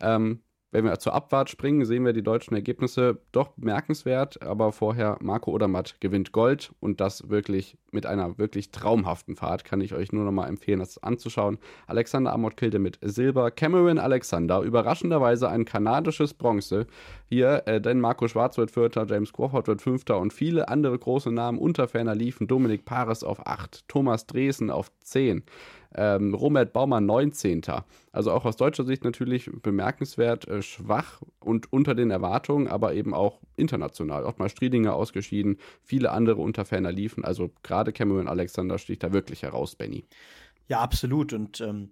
Ähm, wenn wir zur Abfahrt springen, sehen wir die deutschen Ergebnisse doch bemerkenswert, aber vorher Marco Odermatt gewinnt Gold und das wirklich mit einer wirklich traumhaften Fahrt. Kann ich euch nur noch mal empfehlen, das anzuschauen. Alexander Amott Kilde mit Silber, Cameron Alexander, überraschenderweise ein kanadisches Bronze. Hier, äh, denn Marco Schwarz wird Vierter, James Crawford wird Fünfter und viele andere große Namen unter ferner liefen. Dominik Paris auf 8, Thomas Dresen auf 10 ähm, Robert Baumann 19. Also auch aus deutscher Sicht natürlich bemerkenswert äh, schwach und unter den Erwartungen, aber eben auch international. Mal Striedinger ausgeschieden, viele andere unter Ferner liefen. Also gerade Cameron Alexander sticht da wirklich heraus, Benny. Ja, absolut. Und ähm,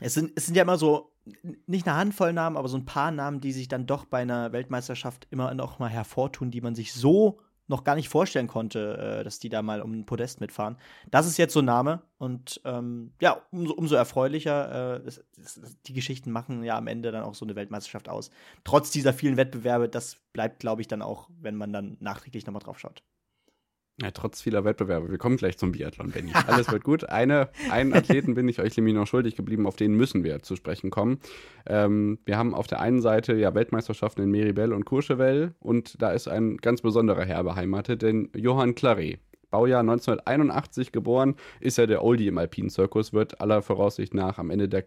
es, sind, es sind ja immer so, nicht eine Handvoll Namen, aber so ein paar Namen, die sich dann doch bei einer Weltmeisterschaft immer noch mal hervortun, die man sich so noch gar nicht vorstellen konnte, äh, dass die da mal um ein Podest mitfahren. Das ist jetzt so ein Name und ähm, ja, umso, umso erfreulicher. Äh, es, es, die Geschichten machen ja am Ende dann auch so eine Weltmeisterschaft aus. Trotz dieser vielen Wettbewerbe, das bleibt, glaube ich, dann auch, wenn man dann nachträglich nochmal drauf schaut. Ja, trotz vieler Wettbewerbe. Wir kommen gleich zum Biathlon, Benny. Alles wird gut. Eine, einen Athleten bin ich euch nämlich noch schuldig geblieben, auf den müssen wir zu sprechen kommen. Ähm, wir haben auf der einen Seite ja Weltmeisterschaften in Meribel und Courchevel und da ist ein ganz besonderer Herr beheimatet, denn Johann Claret. Baujahr 1981 geboren, ist er der Oldie im Alpinen Zirkus, wird aller Voraussicht nach am Ende der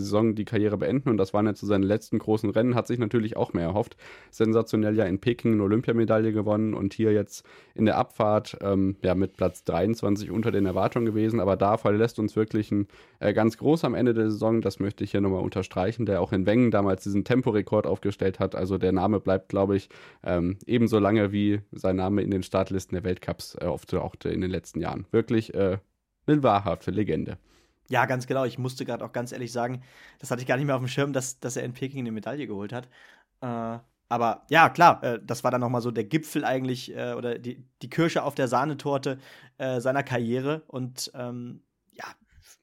Saison die Karriere beenden und das waren jetzt so seine letzten großen Rennen, hat sich natürlich auch mehr erhofft. Sensationell ja in Peking eine Olympiamedaille gewonnen und hier jetzt in der Abfahrt ähm, ja mit Platz 23 unter den Erwartungen gewesen, aber da verlässt uns wirklich ein äh, ganz groß am Ende der Saison, das möchte ich hier nochmal unterstreichen, der auch in Wengen damals diesen Temporekord aufgestellt hat, also der Name bleibt, glaube ich, ähm, ebenso lange wie sein Name in den Startlisten der Weltcups äh, oft auch in den letzten Jahren. Wirklich äh, eine wahrhafte Legende. Ja, ganz genau. Ich musste gerade auch ganz ehrlich sagen, das hatte ich gar nicht mehr auf dem Schirm, dass, dass er in Peking eine Medaille geholt hat. Äh, aber ja, klar, äh, das war dann nochmal so der Gipfel eigentlich äh, oder die, die Kirsche auf der Sahnetorte äh, seiner Karriere. Und ähm, ja.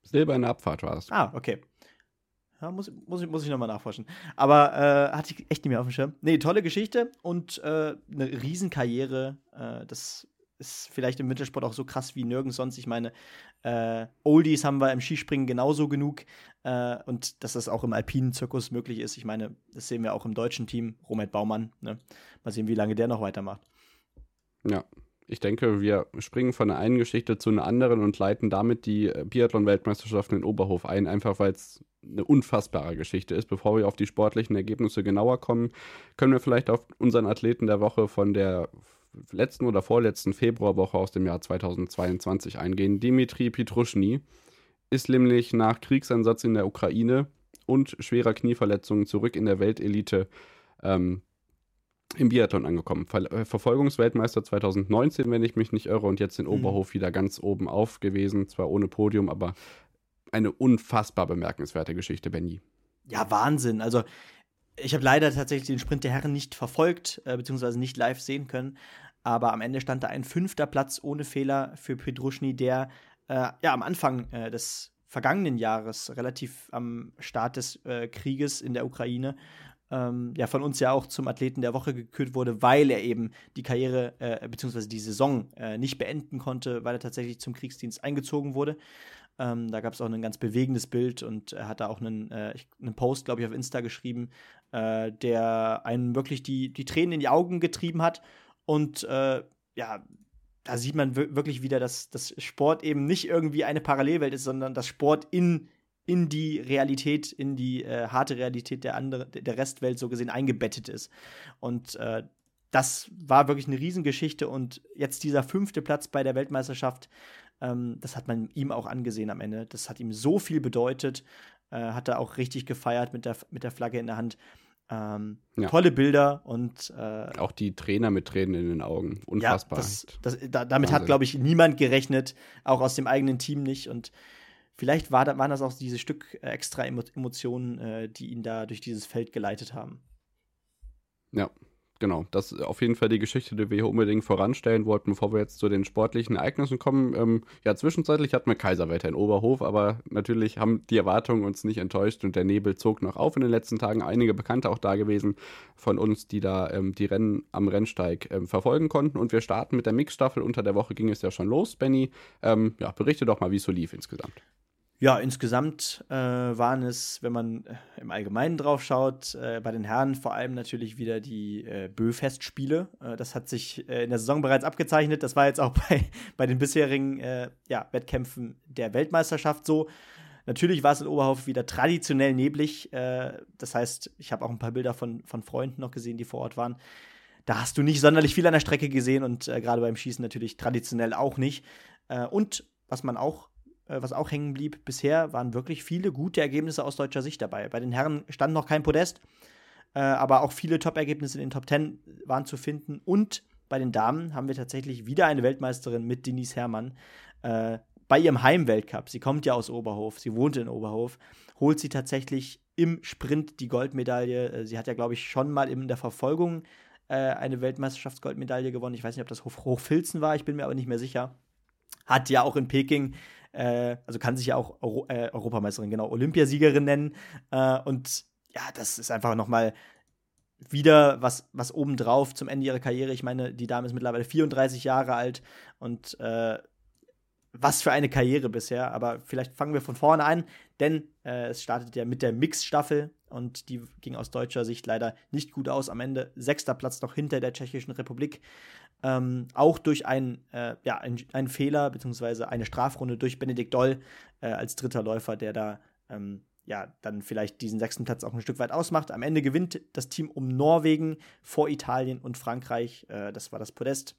Silber in der Abfahrt war es. Ah, okay. Ja, muss, muss, ich, muss ich nochmal nachforschen. Aber äh, hatte ich echt nicht mehr auf dem Schirm. Nee, tolle Geschichte und äh, eine Riesenkarriere. Das ist vielleicht im Wintersport auch so krass wie nirgends sonst. Ich meine, äh, Oldies haben wir im Skispringen genauso genug. Äh, und dass das auch im alpinen Zirkus möglich ist. Ich meine, das sehen wir auch im deutschen Team. Romet Baumann. Ne? Mal sehen, wie lange der noch weitermacht. Ja, ich denke, wir springen von der einen Geschichte zu einer anderen und leiten damit die äh, Biathlon-Weltmeisterschaften in Oberhof ein, einfach weil es eine unfassbare Geschichte ist. Bevor wir auf die sportlichen Ergebnisse genauer kommen, können wir vielleicht auf unseren Athleten der Woche von der letzten oder vorletzten Februarwoche aus dem Jahr 2022 eingehen. Dimitri Petruschny ist nämlich nach Kriegseinsatz in der Ukraine und schwerer Knieverletzungen zurück in der Weltelite ähm, im Biathlon angekommen. Ver äh, Verfolgungsweltmeister 2019, wenn ich mich nicht irre, und jetzt in mhm. Oberhof wieder ganz oben auf gewesen. Zwar ohne Podium, aber eine unfassbar bemerkenswerte Geschichte, Benny. Ja, Wahnsinn. Also ich habe leider tatsächlich den Sprint der Herren nicht verfolgt, äh, beziehungsweise nicht live sehen können. Aber am Ende stand da ein fünfter Platz ohne Fehler für Pedruschny, der äh, ja am Anfang äh, des vergangenen Jahres, relativ am Start des äh, Krieges in der Ukraine, ähm, ja von uns ja auch zum Athleten der Woche gekürt wurde, weil er eben die Karriere äh, beziehungsweise die Saison äh, nicht beenden konnte, weil er tatsächlich zum Kriegsdienst eingezogen wurde. Ähm, da gab es auch ein ganz bewegendes Bild und er hat da auch einen, äh, einen Post, glaube ich, auf Insta geschrieben, äh, der einen wirklich die, die Tränen in die Augen getrieben hat. Und äh, ja, da sieht man wirklich wieder, dass, dass Sport eben nicht irgendwie eine Parallelwelt ist, sondern dass Sport in, in die Realität, in die äh, harte Realität der, andere, der Restwelt so gesehen eingebettet ist. Und äh, das war wirklich eine Riesengeschichte. Und jetzt dieser fünfte Platz bei der Weltmeisterschaft ähm, das hat man ihm auch angesehen am Ende. Das hat ihm so viel bedeutet. Äh, hat er auch richtig gefeiert mit der, mit der Flagge in der Hand. Ähm, ja. Tolle Bilder und äh, auch die Trainer mit Tränen in den Augen. Unfassbar. Ja, das, das, da, damit Wahnsinn. hat, glaube ich, niemand gerechnet, auch aus dem eigenen Team nicht. Und vielleicht war, waren das auch diese Stück extra Emotionen, äh, die ihn da durch dieses Feld geleitet haben. Ja, genau, das ist auf jeden Fall die Geschichte, die wir hier unbedingt voranstellen wollten, bevor wir jetzt zu den sportlichen Ereignissen kommen. Ähm, ja, zwischenzeitlich hatten wir Kaiserwetter in Oberhof, aber natürlich haben die Erwartungen uns nicht enttäuscht und der Nebel zog noch auf in den letzten Tagen. Einige Bekannte auch da gewesen von uns, die da ähm, die Rennen am Rennsteig ähm, verfolgen konnten. Und wir starten mit der Mixstaffel. Unter der Woche ging es ja schon los, Benny. Ähm, ja, berichte doch mal, wie es so lief insgesamt. Ja, insgesamt äh, waren es, wenn man äh, im Allgemeinen drauf schaut, äh, bei den Herren vor allem natürlich wieder die äh, Bö-Festspiele. Äh, das hat sich äh, in der Saison bereits abgezeichnet. Das war jetzt auch [laughs] bei, bei den bisherigen äh, ja, Wettkämpfen der Weltmeisterschaft so. Natürlich war es in Oberhof wieder traditionell neblig. das heißt, ich habe auch ein paar Bilder von, von Freunden noch gesehen, die vor Ort waren. Da hast du nicht sonderlich viel an der Strecke gesehen und gerade beim Schießen natürlich traditionell auch nicht. und was man auch was auch hängen blieb bisher, waren wirklich viele gute Ergebnisse aus deutscher Sicht dabei. Bei den Herren stand noch kein Podest, äh, aber auch viele Top-Ergebnisse in den Top 10 waren zu finden. Und bei den Damen haben wir tatsächlich wieder eine Weltmeisterin mit Denise Herrmann. Äh, bei ihrem Heimweltcup, sie kommt ja aus Oberhof, sie wohnt in Oberhof, holt sie tatsächlich im Sprint die Goldmedaille. Äh, sie hat ja, glaube ich, schon mal in der Verfolgung äh, eine Weltmeisterschaftsgoldmedaille gewonnen. Ich weiß nicht, ob das Hochfilzen war, ich bin mir aber nicht mehr sicher. Hat ja auch in Peking äh, also kann sich ja auch Euro äh, Europameisterin, genau, Olympiasiegerin nennen. Äh, und ja, das ist einfach nochmal wieder was, was obendrauf zum Ende ihrer Karriere. Ich meine, die Dame ist mittlerweile 34 Jahre alt und äh, was für eine Karriere bisher. Aber vielleicht fangen wir von vorne an, denn äh, es startet ja mit der Mix-Staffel und die ging aus deutscher Sicht leider nicht gut aus. Am Ende sechster Platz noch hinter der Tschechischen Republik. Ähm, auch durch ein, äh, ja, ein, einen Fehler beziehungsweise eine Strafrunde durch Benedikt Doll äh, als dritter Läufer, der da ähm, ja, dann vielleicht diesen sechsten Platz auch ein Stück weit ausmacht. Am Ende gewinnt das Team um Norwegen vor Italien und Frankreich. Äh, das war das Podest.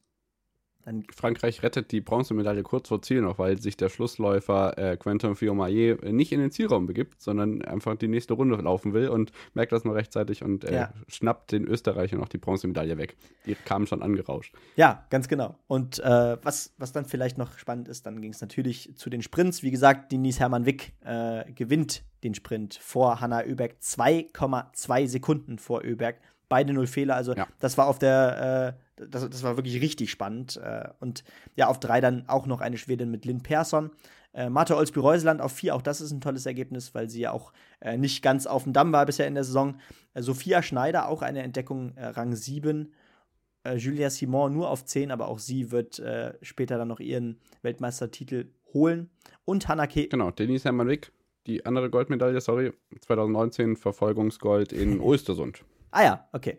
Dann Frankreich rettet die Bronzemedaille kurz vor Ziel noch, weil sich der Schlussläufer äh, Quentin Fiomayer nicht in den Zielraum begibt, sondern einfach die nächste Runde laufen will und merkt das nur rechtzeitig und äh, ja. schnappt den Österreicher noch die Bronzemedaille weg. Die kamen schon angerauscht. Ja, ganz genau. Und äh, was, was dann vielleicht noch spannend ist, dann ging es natürlich zu den Sprints. Wie gesagt, Denise Hermann Wick äh, gewinnt den Sprint vor Hanna Oeberg 2,2 Sekunden vor Oeberg. Beide null Fehler. Also ja. das war auf der äh, das, das war wirklich richtig spannend. Äh, und ja, auf drei dann auch noch eine Schwedin mit Lynn Persson. Äh, Martha Olsby-Reuseland auf vier, auch das ist ein tolles Ergebnis, weil sie ja auch äh, nicht ganz auf dem Damm war bisher in der Saison. Äh, Sophia Schneider, auch eine Entdeckung, äh, Rang 7. Äh, Julia Simon nur auf 10, aber auch sie wird später dann noch ihren Weltmeistertitel holen. Und Hannah Ke Genau, Denise Hermann-Wick, die andere Goldmedaille, sorry, 2019 Verfolgungsgold in [laughs] Oestersund. Ah ja, okay.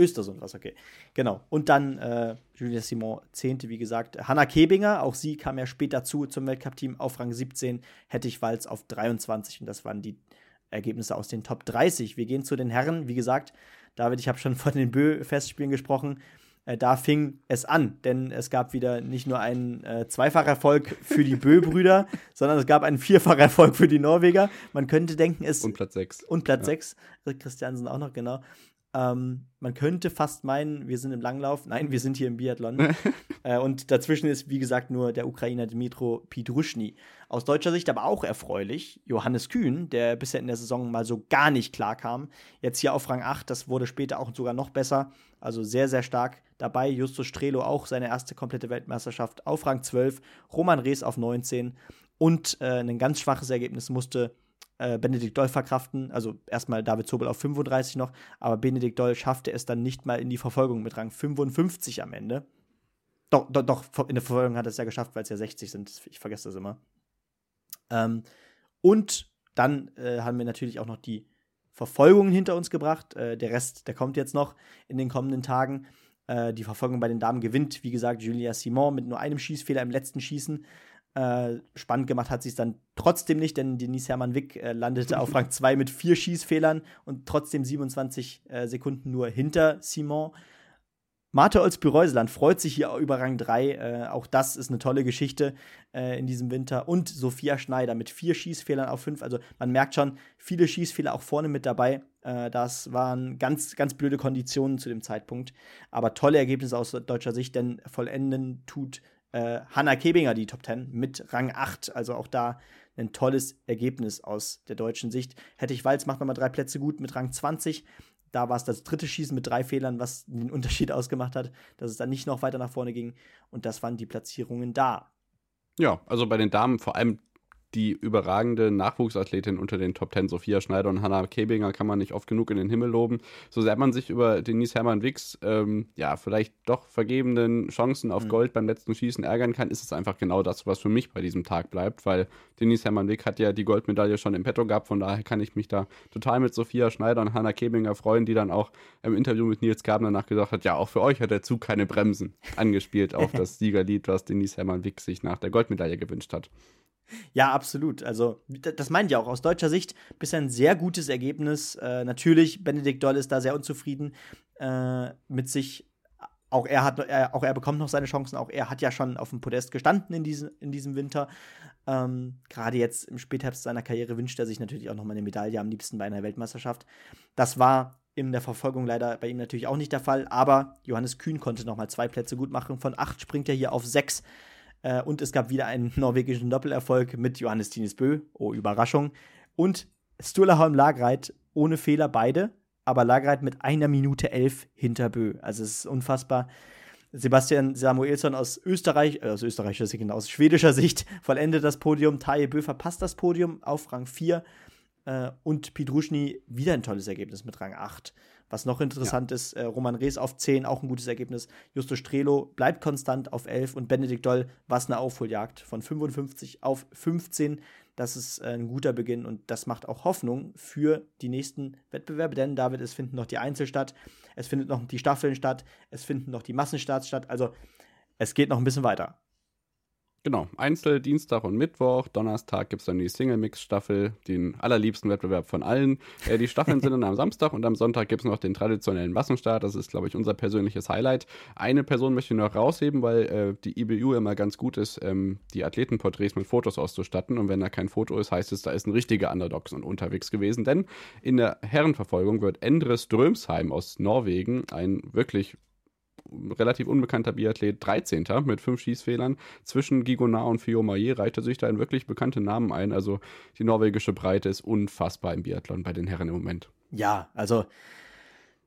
Östersund was, okay. Genau. Und dann äh, Julia Simon, Zehnte, wie gesagt. Hanna Kebinger, auch sie kam ja später zu zum Weltcup-Team auf Rang 17. Hettich Walz auf 23. Und das waren die Ergebnisse aus den Top 30. Wir gehen zu den Herren. Wie gesagt, David, ich habe schon von den Bö-Festspielen gesprochen. Äh, da fing es an, denn es gab wieder nicht nur einen äh, Zweifacherfolg für die Bö-Brüder, [laughs] sondern es gab einen Vierfacherfolg für die Norweger. Man könnte denken, es. Und Platz 6. Und Platz ja. 6. Christiansen auch noch, genau. Ähm, man könnte fast meinen, wir sind im Langlauf. Nein, wir sind hier im Biathlon. [laughs] äh, und dazwischen ist, wie gesagt, nur der Ukrainer Dmitro Pidruschny. Aus deutscher Sicht aber auch erfreulich. Johannes Kühn, der bisher in der Saison mal so gar nicht klar kam. Jetzt hier auf Rang 8, das wurde später auch sogar noch besser. Also sehr, sehr stark dabei. Justus Strelo auch seine erste komplette Weltmeisterschaft auf Rang 12. Roman Rees auf 19. Und äh, ein ganz schwaches Ergebnis musste äh, Benedikt Doll verkraften. Also erstmal David Zobel auf 35 noch, aber Benedikt Doll schaffte es dann nicht mal in die Verfolgung mit Rang 55 am Ende. Doch, doch, doch in der Verfolgung hat er es ja geschafft, weil es ja 60 sind. Ich vergesse das immer. Ähm, und dann äh, haben wir natürlich auch noch die Verfolgungen hinter uns gebracht. Äh, der Rest, der kommt jetzt noch in den kommenden Tagen. Äh, die Verfolgung bei den Damen gewinnt, wie gesagt, Julia Simon mit nur einem Schießfehler im letzten Schießen. Äh, spannend gemacht hat sie es dann trotzdem nicht, denn Denise Hermann-Wick äh, landete auf Rang 2 mit vier Schießfehlern und trotzdem 27 äh, Sekunden nur hinter Simon. Marte Olsby-Reuseland freut sich hier über Rang 3. Äh, auch das ist eine tolle Geschichte äh, in diesem Winter. Und Sophia Schneider mit vier Schießfehlern auf fünf. Also man merkt schon, viele Schießfehler auch vorne mit dabei. Äh, das waren ganz, ganz blöde Konditionen zu dem Zeitpunkt. Aber tolle Ergebnisse aus deutscher Sicht, denn vollenden tut äh, Hanna Kebinger die Top 10 mit Rang 8. Also auch da ein tolles Ergebnis aus der deutschen Sicht. Hettich Walz macht nochmal drei Plätze gut mit Rang 20. Da war es das dritte Schießen mit drei Fehlern, was den [laughs] Unterschied ausgemacht hat, dass es dann nicht noch weiter nach vorne ging. Und das waren die Platzierungen da. Ja, also bei den Damen vor allem die überragende Nachwuchsathletin unter den Top Ten, Sophia Schneider und Hannah Kebinger, kann man nicht oft genug in den Himmel loben. So sehr man sich über Denise Hermann-Wicks, ähm, ja, vielleicht doch vergebenen Chancen auf mhm. Gold beim letzten Schießen ärgern kann, ist es einfach genau das, was für mich bei diesem Tag bleibt, weil Denise Hermann-Wick hat ja die Goldmedaille schon im Petto gehabt, von daher kann ich mich da total mit Sophia Schneider und Hannah Kebinger freuen, die dann auch im Interview mit Nils Gaben danach gesagt hat, ja, auch für euch hat der Zug keine Bremsen angespielt auf [laughs] das Siegerlied, was Denise Hermann-Wick sich nach der Goldmedaille gewünscht hat. Ja, absolut. Also, das meint ja auch aus deutscher Sicht bisher ein sehr gutes Ergebnis. Äh, natürlich, Benedikt Doll ist da sehr unzufrieden äh, mit sich. Auch er, hat, er, auch er bekommt noch seine Chancen. Auch er hat ja schon auf dem Podest gestanden in, diesen, in diesem Winter. Ähm, Gerade jetzt im Spätherbst seiner Karriere wünscht er sich natürlich auch noch mal eine Medaille, am liebsten bei einer Weltmeisterschaft. Das war in der Verfolgung leider bei ihm natürlich auch nicht der Fall. Aber Johannes Kühn konnte noch mal zwei Plätze gut machen. Von acht springt er hier auf sechs. Äh, und es gab wieder einen [laughs] norwegischen Doppelerfolg mit Johannes Tines Bö. Oh, Überraschung. Und Sturla Holm Lagreit ohne Fehler beide, aber Lagreit mit einer Minute elf hinter Bö. Also es ist unfassbar. Sebastian Samuelsson aus Österreich, äh, aus österreichischer Sicht, genau, aus schwedischer Sicht, [laughs] vollendet das Podium. Taje Bö verpasst das Podium auf Rang 4. Äh, und Pidruschny wieder ein tolles Ergebnis mit Rang 8. Was noch interessant ja. ist, äh, Roman Rees auf 10, auch ein gutes Ergebnis. Justo Strelo bleibt konstant auf 11 und Benedikt Doll, was eine Aufholjagd von 55 auf 15. Das ist äh, ein guter Beginn und das macht auch Hoffnung für die nächsten Wettbewerbe, denn David, es finden noch die Einzel statt, es findet noch die Staffeln statt, es finden noch die Massenstarts statt. Also es geht noch ein bisschen weiter. Genau, Einzel, Dienstag und Mittwoch. Donnerstag gibt es dann die Single-Mix-Staffel, den allerliebsten Wettbewerb von allen. Äh, die Staffeln [laughs] sind dann am Samstag und am Sonntag gibt es noch den traditionellen Massenstart. Das ist, glaube ich, unser persönliches Highlight. Eine Person möchte ich noch rausheben, weil äh, die IBU immer ganz gut ist, ähm, die Athletenporträts mit Fotos auszustatten. Und wenn da kein Foto ist, heißt es, da ist ein richtiger Underdog unterwegs gewesen. Denn in der Herrenverfolgung wird Endres Strömsheim aus Norwegen, ein wirklich relativ unbekannter Biathlet 13. mit fünf Schießfehlern. Zwischen Gigonard und Fio Maillet reichte sich da ein wirklich bekannte Namen ein. Also die norwegische Breite ist unfassbar im Biathlon bei den Herren im Moment. Ja, also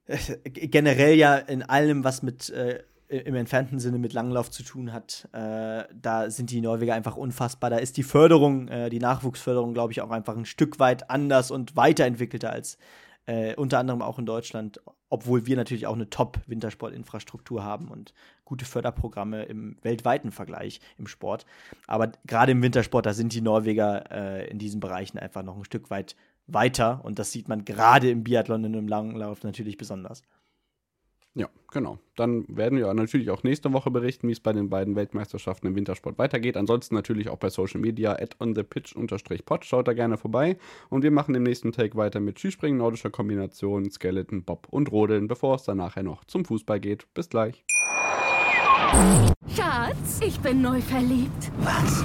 äh, generell ja in allem, was mit äh, im entfernten Sinne mit Langlauf zu tun hat, äh, da sind die Norweger einfach unfassbar. Da ist die Förderung, äh, die Nachwuchsförderung, glaube ich, auch einfach ein Stück weit anders und weiterentwickelter als äh, unter anderem auch in Deutschland, obwohl wir natürlich auch eine Top-Wintersportinfrastruktur haben und gute Förderprogramme im weltweiten Vergleich im Sport. Aber gerade im Wintersport, da sind die Norweger äh, in diesen Bereichen einfach noch ein Stück weit weiter und das sieht man gerade im Biathlon und im Langlauf natürlich besonders. Ja, genau. Dann werden wir natürlich auch nächste Woche berichten, wie es bei den beiden Weltmeisterschaften im Wintersport weitergeht. Ansonsten natürlich auch bei Social Media at onthepitch-pod. Schaut da gerne vorbei. Und wir machen im nächsten Take weiter mit Skispringen, nordischer Kombination, Skeleton, Bob und Rodeln, bevor es dann nachher noch zum Fußball geht. Bis gleich. Schatz, ich bin neu verliebt. Was?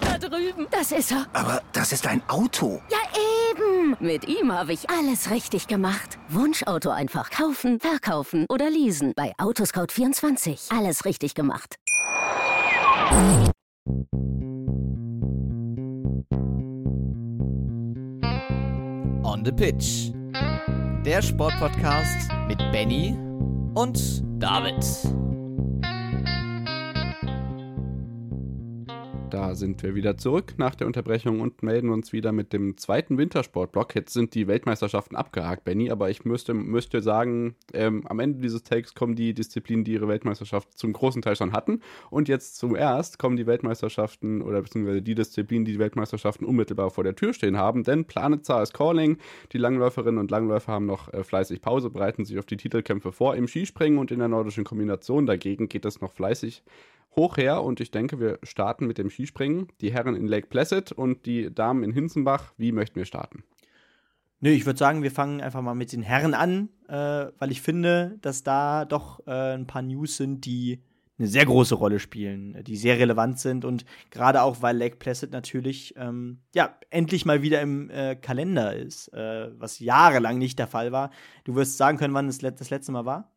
Da drüben. Das ist er. Aber das ist ein Auto. Ja, Mit ihm habe ich alles richtig gemacht. Wunschauto einfach kaufen, verkaufen oder leasen. Bei Autoscout24. Alles richtig gemacht. On the Pitch. Der Sportpodcast mit Benny und David. Da sind wir wieder zurück nach der Unterbrechung und melden uns wieder mit dem zweiten Wintersportblock. Jetzt sind die Weltmeisterschaften abgehakt, Benny, aber ich müsste, müsste sagen, ähm, am Ende dieses Takes kommen die Disziplinen, die ihre Weltmeisterschaft zum großen Teil schon hatten. Und jetzt zuerst kommen die Weltmeisterschaften oder beziehungsweise die Disziplinen, die die Weltmeisterschaften unmittelbar vor der Tür stehen haben. Denn Planetzahl ist Calling. Die Langläuferinnen und Langläufer haben noch äh, fleißig Pause, bereiten sich auf die Titelkämpfe vor im Skispringen und in der nordischen Kombination. Dagegen geht es noch fleißig hoch her und ich denke, wir starten mit dem Skispringen. Die Herren in Lake Placid und die Damen in Hinzenbach. Wie möchten wir starten? Nö, ich würde sagen, wir fangen einfach mal mit den Herren an, äh, weil ich finde, dass da doch äh, ein paar News sind, die eine sehr große Rolle spielen, die sehr relevant sind und gerade auch, weil Lake Placid natürlich ähm, ja endlich mal wieder im äh, Kalender ist, äh, was jahrelang nicht der Fall war. Du wirst sagen können, wann es das letzte Mal war?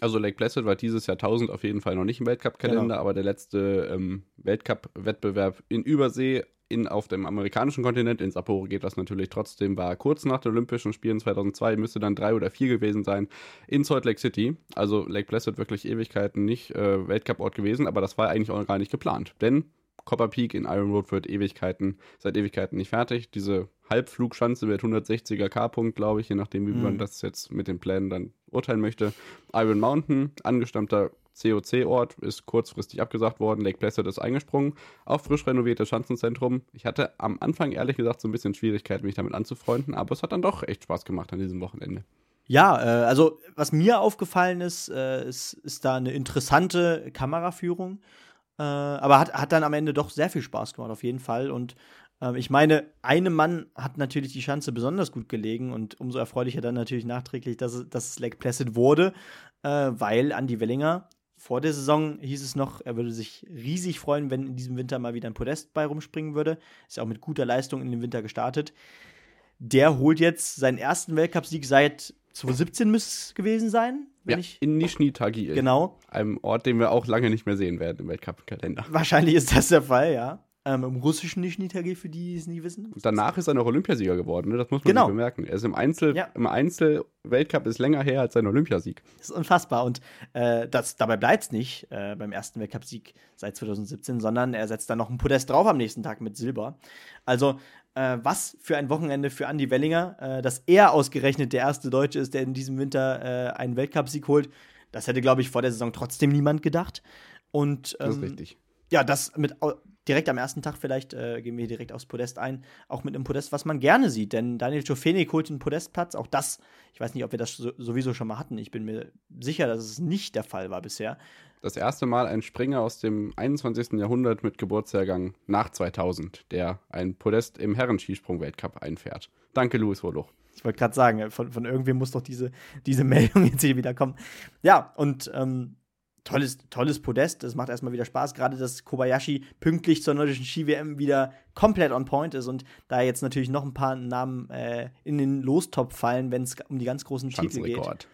Also Lake Placid war dieses Jahrtausend auf jeden Fall noch nicht im Weltcup-Kalender, genau. aber der letzte ähm, Weltcup-Wettbewerb in Übersee in, auf dem amerikanischen Kontinent, in Sapporo geht das natürlich trotzdem, war kurz nach den Olympischen Spielen 2002, müsste dann drei oder vier gewesen sein, in Salt Lake City. Also Lake Placid wirklich Ewigkeiten nicht äh, Weltcup-Ort gewesen, aber das war eigentlich auch gar nicht geplant. Denn Copper Peak in Iron Road wird Ewigkeiten, seit Ewigkeiten nicht fertig. Diese Halbflugschanze wird 160er K-Punkt, glaube ich, je nachdem, wie mhm. man das jetzt mit den Plänen dann urteilen möchte. Iron Mountain, angestammter COC-Ort, ist kurzfristig abgesagt worden. Lake Placid ist eingesprungen. Auch frisch renoviertes Schanzenzentrum. Ich hatte am Anfang ehrlich gesagt so ein bisschen Schwierigkeiten, mich damit anzufreunden, aber es hat dann doch echt Spaß gemacht an diesem Wochenende. Ja, äh, also was mir aufgefallen ist, äh, ist, ist da eine interessante Kameraführung. Äh, aber hat, hat dann am Ende doch sehr viel Spaß gemacht, auf jeden Fall. Und ich meine, einem Mann hat natürlich die Schanze besonders gut gelegen und umso erfreulicher dann natürlich nachträglich, dass es, dass es Lake Placid wurde, äh, weil Andy Wellinger vor der Saison hieß es noch, er würde sich riesig freuen, wenn in diesem Winter mal wieder ein Podest bei rumspringen würde. Ist ja auch mit guter Leistung in den Winter gestartet. Der holt jetzt seinen ersten Weltcupsieg seit 2017 müsste es gewesen sein. ja, ich, in Nizhny Tagil. Genau. Einem Ort, den wir auch lange nicht mehr sehen werden im Weltcup-Kalender. Wahrscheinlich ist das der Fall, ja. Ähm, Im russischen Nizhny Tagil, für die, die es nie wissen. Danach ist er noch Olympiasieger geworden, ne? das muss man genau. bemerken. Er ist im Einzel, ja. im Einzel-Weltcup ist länger her als sein Olympiasieg. Das ist unfassbar. Und äh, das, dabei bleibt es nicht äh, beim ersten Weltcupsieg seit 2017, sondern er setzt dann noch ein Podest drauf am nächsten Tag mit Silber. Also äh, was für ein Wochenende für Andy Wellinger, äh, dass er ausgerechnet der erste Deutsche ist, der in diesem Winter äh, einen Weltcupsieg holt. Das hätte, glaube ich, vor der Saison trotzdem niemand gedacht. Und, ähm, das ist ähm, richtig. ja, das mit direkt am ersten Tag vielleicht äh, gehen wir direkt aufs Podest ein, auch mit einem Podest, was man gerne sieht, denn Daniel Schofenik holt den Podestplatz, auch das, ich weiß nicht, ob wir das so, sowieso schon mal hatten, ich bin mir sicher, dass es nicht der Fall war bisher. Das erste Mal ein Springer aus dem 21. Jahrhundert mit Geburtsjahrgang nach 2000, der ein Podest im Herrenskisprung-Weltcup einfährt. Danke, Louis Woloch. Ich wollte gerade sagen, von, von irgendwem muss doch diese, diese [laughs] Meldung jetzt hier wieder kommen. Ja, und ähm, tolles, tolles Podest. Das macht erstmal wieder Spaß. Gerade, dass Kobayashi pünktlich zur nordischen Ski-WM wieder komplett on point ist und da jetzt natürlich noch ein paar Namen äh, in den Lostop fallen, wenn es um die ganz großen Titel geht.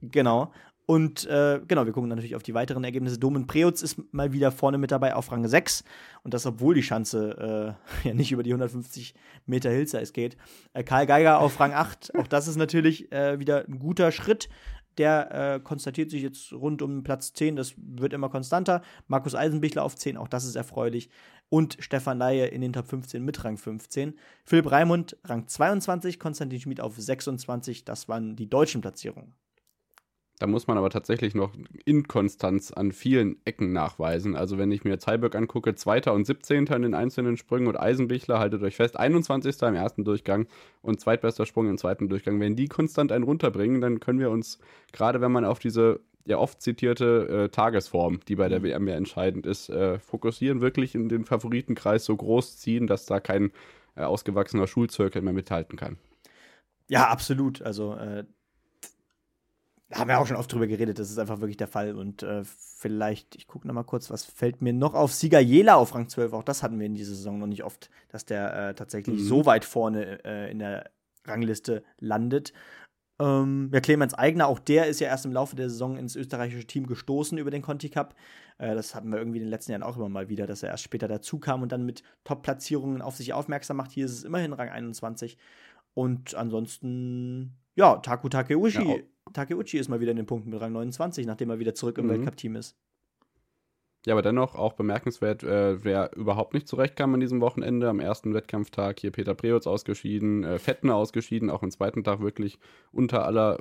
Genau. Und äh, genau, wir gucken natürlich auf die weiteren Ergebnisse. Domen Preutz ist mal wieder vorne mit dabei auf Rang 6. Und das, obwohl die Schanze äh, [laughs] ja nicht über die 150 Meter Hillsize geht. Äh, Karl Geiger auf Rang 8. Auch das ist natürlich äh, wieder ein guter Schritt. Der äh, konstatiert sich jetzt rund um Platz 10. Das wird immer konstanter. Markus Eisenbichler auf 10. Auch das ist erfreulich. Und Stefan Laie in den Top 15 mit Rang 15. Philipp Raimund Rang 22. Konstantin Schmid auf 26. Das waren die deutschen Platzierungen. Da muss man aber tatsächlich noch Inkonstanz an vielen Ecken nachweisen. Also wenn ich mir Zeiberg angucke, Zweiter und 17. in den einzelnen Sprüngen und Eisenbichler, haltet euch fest, 21. im ersten Durchgang und zweitbester Sprung im zweiten Durchgang. Wenn die konstant einen runterbringen, dann können wir uns, gerade wenn man auf diese ja oft zitierte äh, Tagesform, die bei der WM mhm. ja entscheidend ist, äh, fokussieren, wirklich in den Favoritenkreis so groß ziehen, dass da kein äh, ausgewachsener Schulzirkel mehr mithalten kann. Ja, absolut. Also haben wir auch schon oft drüber geredet, das ist einfach wirklich der Fall. Und äh, vielleicht, ich gucke noch mal kurz, was fällt mir noch auf? Sieger Jela auf Rang 12, auch das hatten wir in dieser Saison noch nicht oft, dass der äh, tatsächlich mhm. so weit vorne äh, in der Rangliste landet. Ähm, ja, Clemens Eigner, auch der ist ja erst im Laufe der Saison ins österreichische Team gestoßen über den Conti Cup. Äh, das hatten wir irgendwie in den letzten Jahren auch immer mal wieder, dass er erst später dazu kam und dann mit Top-Platzierungen auf sich aufmerksam macht. Hier ist es immerhin Rang 21. Und ansonsten, ja, Taku Takeuchi. Ja, Takeuchi ist mal wieder in den Punkten mit Rang 29, nachdem er wieder zurück im mhm. Weltcup-Team ist. Ja, aber dennoch auch bemerkenswert, äh, wer überhaupt nicht zurechtkam an diesem Wochenende. Am ersten Wettkampftag hier Peter Preutz ausgeschieden, äh, Fettner ausgeschieden, auch am zweiten Tag wirklich unter aller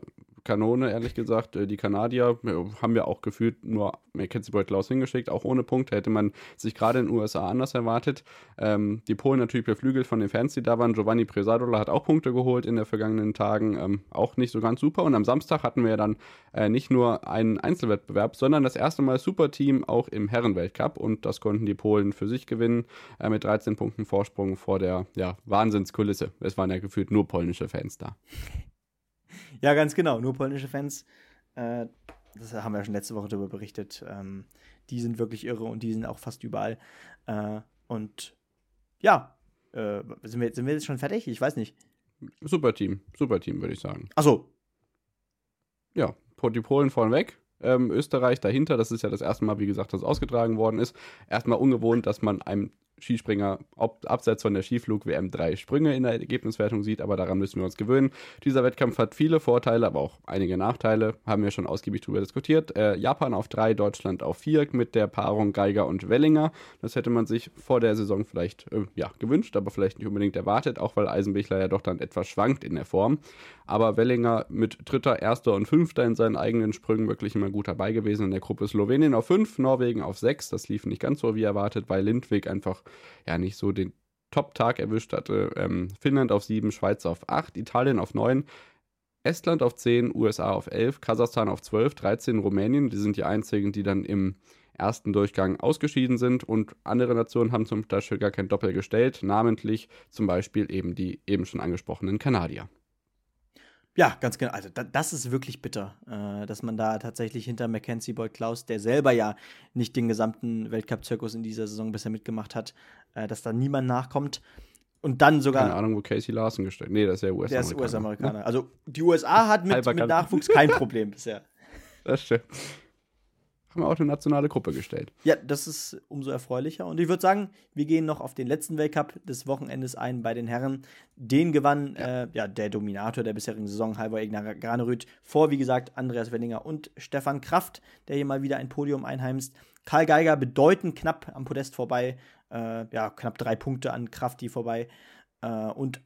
Kanone, ehrlich gesagt. Äh, die Kanadier äh, haben ja auch gefühlt nur Mackenzie Boyd Klaus hingeschickt, auch ohne Punkte. Hätte man sich gerade in den USA anders erwartet. Ähm, die Polen natürlich beflügelt von den Fans, die da waren. Giovanni Presadola hat auch Punkte geholt in den vergangenen Tagen. Ähm, auch nicht so ganz super. Und am Samstag hatten wir dann äh, nicht nur einen Einzelwettbewerb, sondern das erste Mal Superteam auch im Herrenweltcup. Und das konnten die Polen für sich gewinnen äh, mit 13 Punkten Vorsprung vor der ja, Wahnsinnskulisse. Es waren ja gefühlt nur polnische Fans da. Ja, ganz genau. Nur polnische Fans. Äh, das haben wir ja schon letzte Woche darüber berichtet. Ähm, die sind wirklich irre und die sind auch fast überall. Äh, und ja, äh, sind, wir, sind wir jetzt schon fertig? Ich weiß nicht. Super Team, super Team, würde ich sagen. Achso. Ja, die Polen vorneweg. Ähm, Österreich dahinter, das ist ja das erste Mal, wie gesagt, dass ausgetragen worden ist. Erstmal ungewohnt, dass man einem Skispringer abseits von der Skiflug-WM drei Sprünge in der Ergebniswertung sieht, aber daran müssen wir uns gewöhnen. Dieser Wettkampf hat viele Vorteile, aber auch einige Nachteile, haben wir schon ausgiebig darüber diskutiert. Äh, Japan auf drei, Deutschland auf vier mit der Paarung Geiger und Wellinger. Das hätte man sich vor der Saison vielleicht äh, ja, gewünscht, aber vielleicht nicht unbedingt erwartet, auch weil Eisenbichler ja doch dann etwas schwankt in der Form. Aber Wellinger mit Dritter, Erster und Fünfter in seinen eigenen Sprüngen wirklich immer gut dabei gewesen. In der Gruppe Slowenien auf fünf, Norwegen auf sechs. Das lief nicht ganz so wie erwartet, weil Lindwig einfach ja nicht so den Top-Tag erwischt hatte. Ähm, Finnland auf 7, Schweiz auf 8, Italien auf 9, Estland auf 10, USA auf 11, Kasachstan auf 12, 13 Rumänien. Die sind die einzigen, die dann im ersten Durchgang ausgeschieden sind und andere Nationen haben zum Beispiel gar kein Doppel gestellt, namentlich zum Beispiel eben die eben schon angesprochenen Kanadier. Ja, ganz genau. Also da, das ist wirklich bitter, äh, dass man da tatsächlich hinter Mackenzie Boyd Klaus, der selber ja nicht den gesamten Weltcup-Zirkus in dieser Saison bisher mitgemacht hat, äh, dass da niemand nachkommt. Und dann sogar. Keine Ahnung, wo Casey Larson gestellt Nee, das ist ja US-Amerikaner. Der ist US-Amerikaner. Also die USA hat mit, mit Nachwuchs kein Problem bisher. [laughs] Das stimmt haben wir auch eine nationale Gruppe gestellt. Ja, das ist umso erfreulicher. Und ich würde sagen, wir gehen noch auf den letzten Weltcup des Wochenendes ein bei den Herren. Den gewann ja. Äh, ja der Dominator der bisherigen Saison, Halvor Egner Granerüth, vor, wie gesagt, Andreas Wellinger und Stefan Kraft, der hier mal wieder ein Podium einheimst. Karl Geiger bedeutend knapp am Podest vorbei. Äh, ja, knapp drei Punkte an Krafti vorbei. Äh, und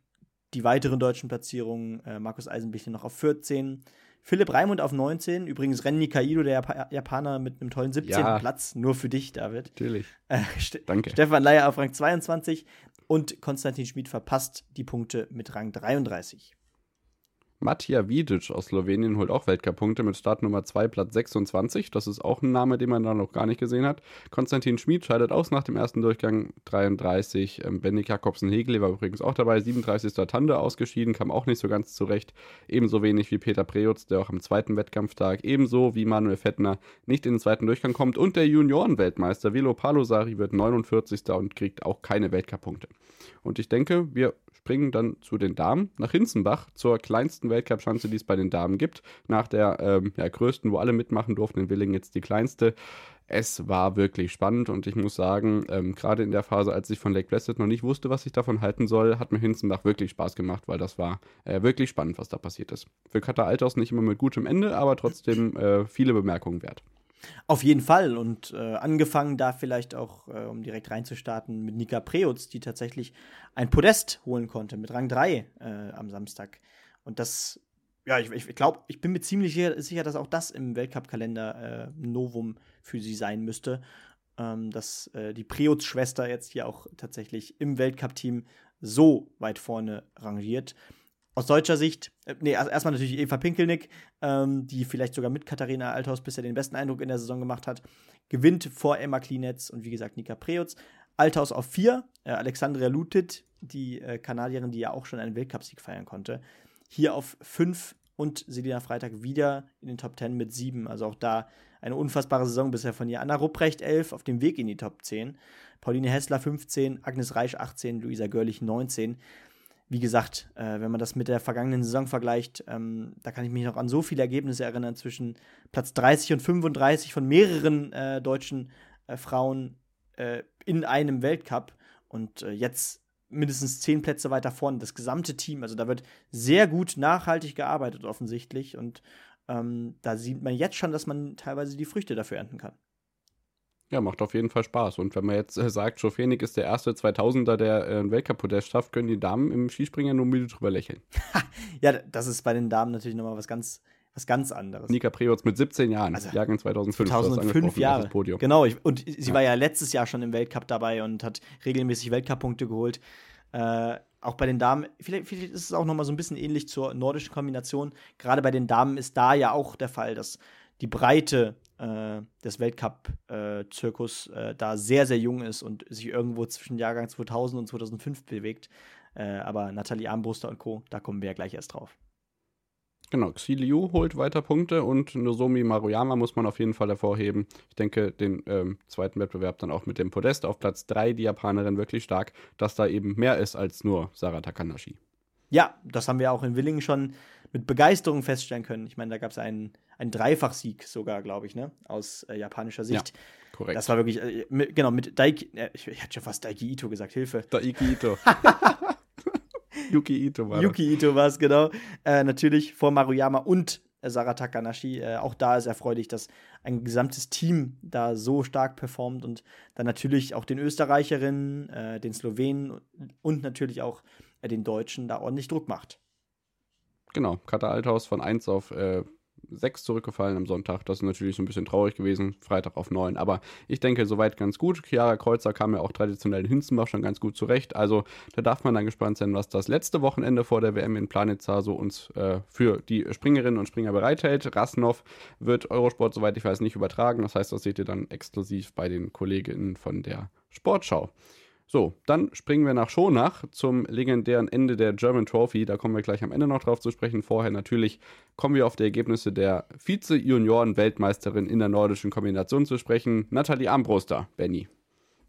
die weiteren deutschen Platzierungen, äh, Markus Eisenbichler noch auf 14, Philipp Raimund auf 19. Übrigens Renny Kaido, der Jap Japaner, mit einem tollen 17. Ja. Platz. Nur für dich, David. Natürlich. Äh, Danke. Stefan Leier auf Rang 22. Und Konstantin Schmid verpasst die Punkte mit Rang 33. Matija Vidic aus Slowenien holt auch Weltcup-Punkte mit Startnummer 2, Platz 26. Das ist auch ein Name, den man da noch gar nicht gesehen hat. Konstantin Schmid scheidet aus nach dem ersten Durchgang 33. Ähm, Bendik Jakobsen-Hegel war übrigens auch dabei, 37. Tande ausgeschieden, kam auch nicht so ganz zurecht. Ebenso wenig wie Peter Preutz, der auch am zweiten Wettkampftag, ebenso wie Manuel Fettner nicht in den zweiten Durchgang kommt. Und der Juniorenweltmeister Velo Palosari wird 49. und kriegt auch keine Weltcup-Punkte. Und ich denke, wir springen dann zu den Damen nach Hinzenbach zur kleinsten Weltcup-Schanze, die es bei den Damen gibt. Nach der ähm, ja, größten, wo alle mitmachen durften, in Willingen jetzt die kleinste. Es war wirklich spannend und ich muss sagen, ähm, gerade in der Phase, als ich von Lake Placid noch nicht wusste, was ich davon halten soll, hat mir Hinzenbach wirklich Spaß gemacht, weil das war äh, wirklich spannend, was da passiert ist. Für Katar Althaus nicht immer mit gutem Ende, aber trotzdem äh, viele Bemerkungen wert. Auf jeden Fall. Und äh, angefangen da vielleicht auch, äh, um direkt reinzustarten, mit Nika Preutz, die tatsächlich ein Podest holen konnte mit Rang 3 äh, am Samstag. Und das, ja, ich, ich glaube, ich bin mir ziemlich sicher, dass auch das im Weltcup-Kalender äh, Novum für sie sein müsste. Ähm, dass äh, die Preutz-Schwester jetzt hier auch tatsächlich im Weltcup-Team so weit vorne rangiert aus deutscher Sicht, äh, nee, erstmal natürlich Eva Pinkelnick, ähm, die vielleicht sogar mit Katharina Althaus bisher den besten Eindruck in der Saison gemacht hat, gewinnt vor Emma Klinetz und wie gesagt Nika Preutz. Althaus auf vier, äh, Alexandria Lutit, die äh, Kanadierin, die ja auch schon einen Weltcupsieg feiern konnte, hier auf fünf und Selina Freitag wieder in den Top 10 mit sieben. Also auch da eine unfassbare Saison bisher von ihr. Anna Rupprecht 11 auf dem Weg in die Top 10. Pauline Hessler 15, Agnes Reich 18, Luisa Görlich 19 wie gesagt, äh, wenn man das mit der vergangenen Saison vergleicht, ähm, da kann ich mich noch an so viele Ergebnisse erinnern zwischen Platz 30 und 35 von mehreren äh, deutschen äh, Frauen äh, in einem Weltcup und äh, jetzt mindestens zehn Plätze weiter vorne, das gesamte Team. Also da wird sehr gut nachhaltig gearbeitet offensichtlich und ähm, da sieht man jetzt schon, dass man teilweise die Früchte dafür ernten kann. Ja, macht auf jeden Fall Spaß. Und wenn man jetzt äh, sagt, Phoenix ist der erste 2000er, der äh, einen Weltcup-Podest schafft, können die Damen im Skispringen nur müde drüber lächeln. [laughs] ja, das ist bei den Damen natürlich nochmal was ganz, was ganz anderes. Nika Preutz mit 17 Jahren, also, Jahrgang 2005. 2005 Jahre. Podium. Genau, ich, und sie ja. war ja letztes Jahr schon im Weltcup dabei und hat regelmäßig Weltcup-Punkte geholt. Äh, auch bei den Damen, vielleicht, vielleicht ist es auch nochmal so ein bisschen ähnlich zur nordischen Kombination. Gerade bei den Damen ist da ja auch der Fall, dass die Breite äh, des Weltcup-Zirkus äh, da sehr, sehr jung ist und sich irgendwo zwischen Jahrgang 2000 und 2005 bewegt. Äh, aber Nathalie Armbruster und Co., da kommen wir ja gleich erst drauf. Genau, Xiliu holt weiter Punkte und Nozomi Maruyama muss man auf jeden Fall hervorheben. Ich denke, den ähm, zweiten Wettbewerb dann auch mit dem Podest auf Platz 3, die Japanerin wirklich stark, dass da eben mehr ist als nur Sarah Takanashi. Ja, das haben wir auch in Willingen schon mit Begeisterung feststellen können. Ich meine, da gab es einen, einen Dreifachsieg sogar, glaube ich, ne? aus äh, japanischer Sicht. Ja, korrekt. Das war wirklich, äh, mit, genau, mit Daiki, äh, ich, ich hatte schon fast Daiki Ito gesagt, Hilfe. Daiki Ito. [laughs] Yuki Ito war Yuki Ito war es, genau. Äh, natürlich vor Maruyama und äh, Sarah Takanashi. Äh, auch da ist erfreulich, dass ein gesamtes Team da so stark performt und dann natürlich auch den Österreicherinnen, äh, den Slowenen und natürlich auch äh, den Deutschen da ordentlich Druck macht. Genau, Katar Althaus von 1 auf äh, 6 zurückgefallen am Sonntag. Das ist natürlich so ein bisschen traurig gewesen. Freitag auf 9. Aber ich denke, soweit ganz gut. Chiara Kreuzer kam ja auch traditionell in Hinzenbach schon ganz gut zurecht. Also da darf man dann gespannt sein, was das letzte Wochenende vor der WM in Planitza so uns äh, für die Springerinnen und Springer bereithält. Rasnov wird Eurosport, soweit ich weiß, nicht übertragen. Das heißt, das seht ihr dann exklusiv bei den Kolleginnen von der Sportschau. So, dann springen wir nach Schonach zum legendären Ende der German Trophy. Da kommen wir gleich am Ende noch drauf zu sprechen. Vorher natürlich kommen wir auf die Ergebnisse der Vize-Junioren-Weltmeisterin in der nordischen Kombination zu sprechen. Nathalie Armbruster, Benny.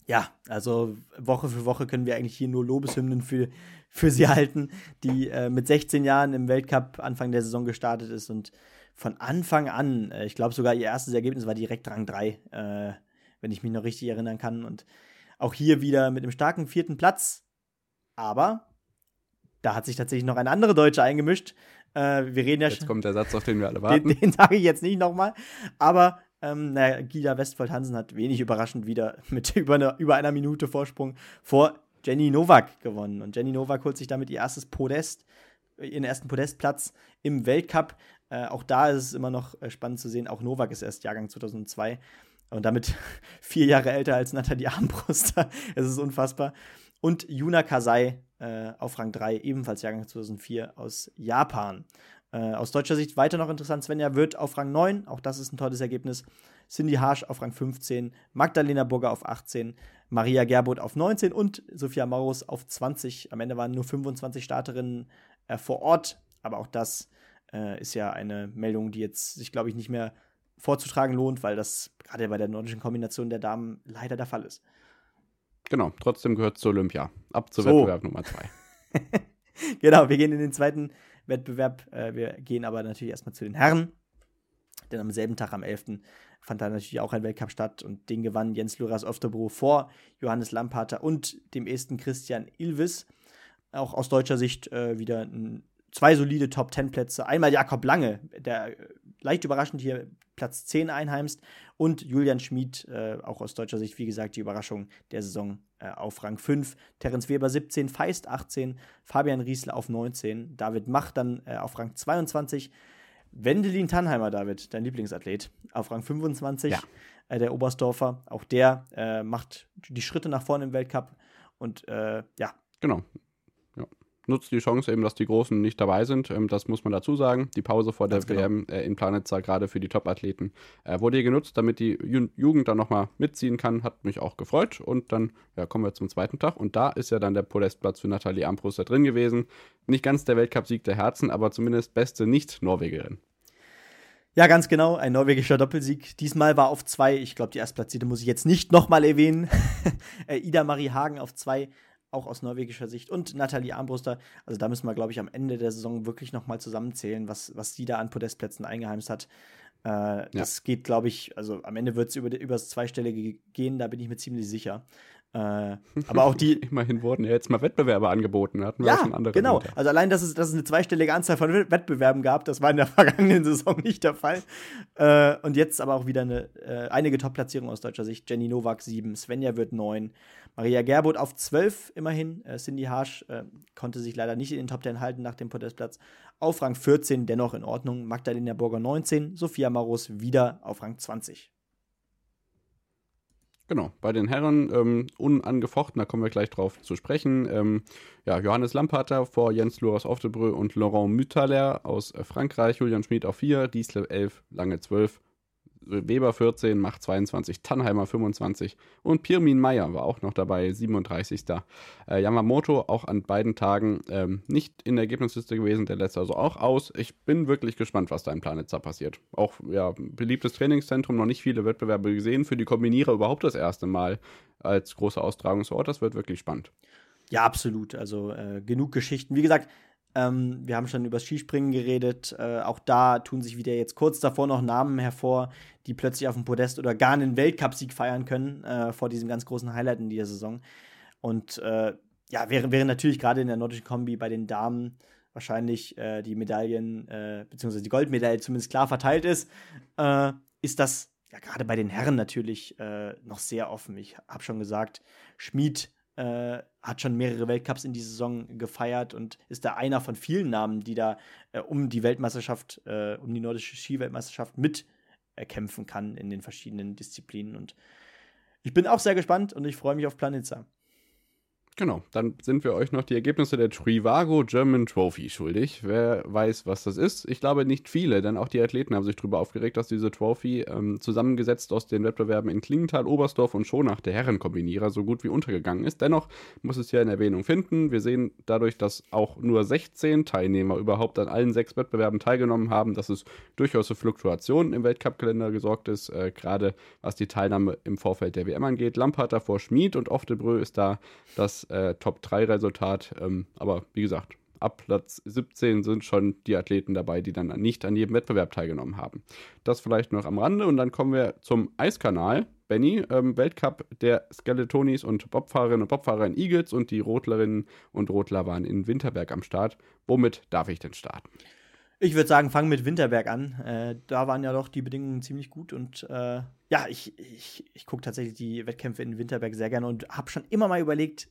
Ja, also Woche für Woche können wir eigentlich hier nur Lobeshymnen für, für sie halten, die äh, mit 16 Jahren im Weltcup Anfang der Saison gestartet ist und von Anfang an, äh, ich glaube sogar ihr erstes Ergebnis war direkt Rang 3, äh, wenn ich mich noch richtig erinnern kann. Und auch hier wieder mit einem starken vierten Platz. Aber da hat sich tatsächlich noch eine andere Deutsche eingemischt. Äh, wir reden ja Jetzt kommt der Satz, auf den wir alle [laughs] warten. Den, den sage ich jetzt nicht nochmal. Aber ähm, naja, Gida Westfold-Hansen hat wenig überraschend wieder [laughs] mit über, eine, über einer Minute Vorsprung vor Jenny Nowak gewonnen. Und Jenny Nowak holt sich damit ihr erstes Podest, ihren ersten Podestplatz im Weltcup. Äh, auch da ist es immer noch äh, spannend zu sehen. Auch Novak ist erst Jahrgang 2002 und damit [laughs] vier Jahre älter als Nathalie Armbruster. [laughs] es ist unfassbar. Und Yuna Kasai äh, auf Rang 3, ebenfalls Jahrgang 2004 aus Japan. Äh, aus deutscher Sicht weiter noch interessant, Svenja wird auf Rang 9, auch das ist ein tolles Ergebnis. Cindy Harsch auf Rang 15, Magdalena Burger auf 18, Maria Gerbot auf 19 und Sophia Maurus auf 20. Am Ende waren nur 25 Starterinnen äh, vor Ort, aber auch das äh, ist ja eine Meldung, die jetzt sich, glaube ich, nicht mehr vorzutragen lohnt, weil das gerade bei der nordischen Kombination der Damen leider der Fall ist. Genau, trotzdem gehört zu Olympia. Ab zu so. Wettbewerb Nummer 2. [laughs] genau, wir gehen in den zweiten Wettbewerb. Äh, wir gehen aber natürlich erstmal zu den Herren. Denn am selben Tag, am 11., fand da natürlich auch ein Weltcup statt und den gewann Jens Luras Oftebro vor Johannes Lampater und dem Esten Christian Ilves. Auch aus deutscher Sicht äh, wieder ein, zwei solide Top-10-Plätze. Einmal Jakob Lange, der äh, leicht überraschend hier Platz 10 einheimst und Julian Schmid, äh, auch aus deutscher Sicht, wie gesagt, die Überraschung der Saison äh, auf Rang 5. Terence Weber 17, Feist 18, Fabian Riesler auf 19, David Mach dann äh, auf Rang 22, Wendelin Tannheimer, David, dein Lieblingsathlet, auf Rang 25, ja. äh, der Oberstdorfer. Auch der äh, macht die Schritte nach vorne im Weltcup. Und äh, ja. Genau. Nutzt die Chance eben, dass die Großen nicht dabei sind. Ähm, das muss man dazu sagen. Die Pause vor Ganz der genau. WM äh, in Planitza, gerade für die Top-Athleten, äh, wurde hier genutzt, damit die Ju Jugend dann nochmal mitziehen kann. Hat mich auch gefreut. Und dann ja, kommen wir zum zweiten Tag. Und da ist ja dann der Podestplatz für Nathalie Ambruster drin gewesen. Nicht ganz der Weltcupsieg der Herzen, aber zumindest beste Nicht-Norwegerin. Ja, ganz genau, ein norwegischer Doppelsieg. Diesmal war auf zwei, ich glaube, die Erstplatzierte muss ich jetzt nicht nochmal erwähnen. [laughs] Äh, Ida Marie Hagen auf zwei, auch aus norwegischer Sicht. Und Nathalie Armbruster. Also da müssen wir, glaube ich, am Ende der Saison wirklich nochmal zusammenzählen, was, was die da an Podestplätzen eingeheimst hat. Äh, ja. Das geht, glaube ich, also am Ende wird es über, über das Zweistellige gehen, da bin ich mir ziemlich sicher. Äh, aber auch die. [laughs] Immerhin wurden ja jetzt mal Wettbewerbe angeboten. Hatten wir ja, schon andere genau. Winter. Also allein, dass es, dass es eine zweistellige Anzahl von Wettbewerben gab, das war in der [laughs] vergangenen Saison nicht der Fall. Äh, und jetzt aber auch wieder eine, äh, einige Top-Platzierungen aus deutscher Sicht. Jenny Nowak 7, Svenja wird 9, Maria Gerbot auf 12 immerhin. Äh, Cindy Harsch äh, konnte sich leider nicht in den Top 10 halten nach dem Podestplatz. Auf Rang 14 dennoch in Ordnung. Magdalena Burger 19, Sophia Marus wieder auf Rang 20. Genau, bei den Herren ähm, unangefochten, da kommen wir gleich drauf zu sprechen. Ähm, ja, Johannes Lampater vor Jens Loras Oftebrö und Laurent Müthaler aus äh, Frankreich, Julian Schmid auf 4, Diesle 11, Lange 12, Weber 14, Macht 22, Tannheimer 25 und Pirmin Meyer war auch noch dabei, 37. Äh, Yamamoto auch an beiden Tagen ähm, nicht in der Ergebnisliste gewesen, der lässt also auch aus. Ich bin wirklich gespannt, was da in Planitza passiert. Auch ja, beliebtes Trainingszentrum, noch nicht viele Wettbewerbe gesehen, für die Kombinierer überhaupt das erste Mal als großer Austragungsort. Das wird wirklich spannend. Ja, absolut. Also äh, genug Geschichten. Wie gesagt, ähm, wir haben schon über das Skispringen geredet. Äh, auch da tun sich wieder jetzt kurz davor noch Namen hervor, die plötzlich auf dem Podest oder gar einen Weltcupsieg feiern können äh, vor diesem ganz großen Highlight in dieser Saison. Und äh, ja, wäre, wäre natürlich gerade in der nordischen Kombi bei den Damen wahrscheinlich äh, die Medaillen, äh, beziehungsweise die Goldmedaille zumindest klar verteilt ist, äh, ist das ja gerade bei den Herren natürlich noch sehr offen. Ich habe schon gesagt, Schmid äh, hat schon mehrere Weltcups in dieser Saison gefeiert und ist da einer von vielen Namen, die da äh, um die Weltmeisterschaft, äh, um die nordische Skiweltmeisterschaft mitkämpfen kann in den verschiedenen Disziplinen. Und ich bin auch sehr gespannt und ich freue mich auf Planitza. Genau, dann sind wir euch noch die Ergebnisse der Trivago German Trophy schuldig. Wer weiß, was das ist? Ich glaube nicht viele, denn auch die Athleten haben sich darüber aufgeregt, dass diese Trophy ähm, zusammengesetzt aus den Wettbewerben in Klingenthal, Oberstdorf und Schonach der Herrenkombinierer so gut wie untergegangen ist. Dennoch muss es hier eine Erwähnung finden. Wir sehen dadurch, dass auch nur 16 Teilnehmer überhaupt an allen sechs Wettbewerben teilgenommen haben, dass es durchaus für Fluktuationen im Weltcup-Kalender gesorgt ist, äh, gerade was die Teilnahme im Vorfeld der WM angeht. Lampard vor Schmid und Oftebrö ist da das äh, Top-3-Resultat. Ähm, aber wie gesagt, ab Platz 17 sind schon die Athleten dabei, die dann nicht an jedem Wettbewerb teilgenommen haben. Das vielleicht noch am Rande und dann kommen wir zum Eiskanal. Benny, ähm, Weltcup der Skeletonis und Bobfahrerinnen und Bobfahrer in Eagles und die Rotlerinnen und Rotler waren in Winterberg am Start. Womit darf ich denn starten? Ich würde sagen, fangen mit Winterberg an. Äh, da waren ja doch die Bedingungen ziemlich gut und äh, ja, ich, ich, ich gucke tatsächlich die Wettkämpfe in Winterberg sehr gerne und habe schon immer mal überlegt,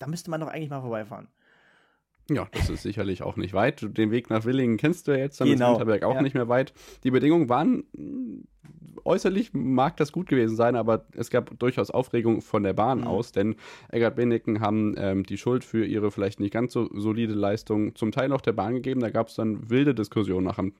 da müsste man doch eigentlich mal vorbeifahren. Ja, das ist sicherlich auch nicht weit. Den Weg nach Willingen kennst du ja jetzt, dann genau. ist Winterberg auch ja. nicht mehr weit. Die Bedingungen waren hm, äußerlich mag das gut gewesen sein, aber es gab durchaus Aufregung von der Bahn mhm. aus, denn Eggert Beneken haben ähm, die Schuld für ihre vielleicht nicht ganz so solide Leistung zum Teil noch der Bahn gegeben. Da gab es dann wilde Diskussionen nach am,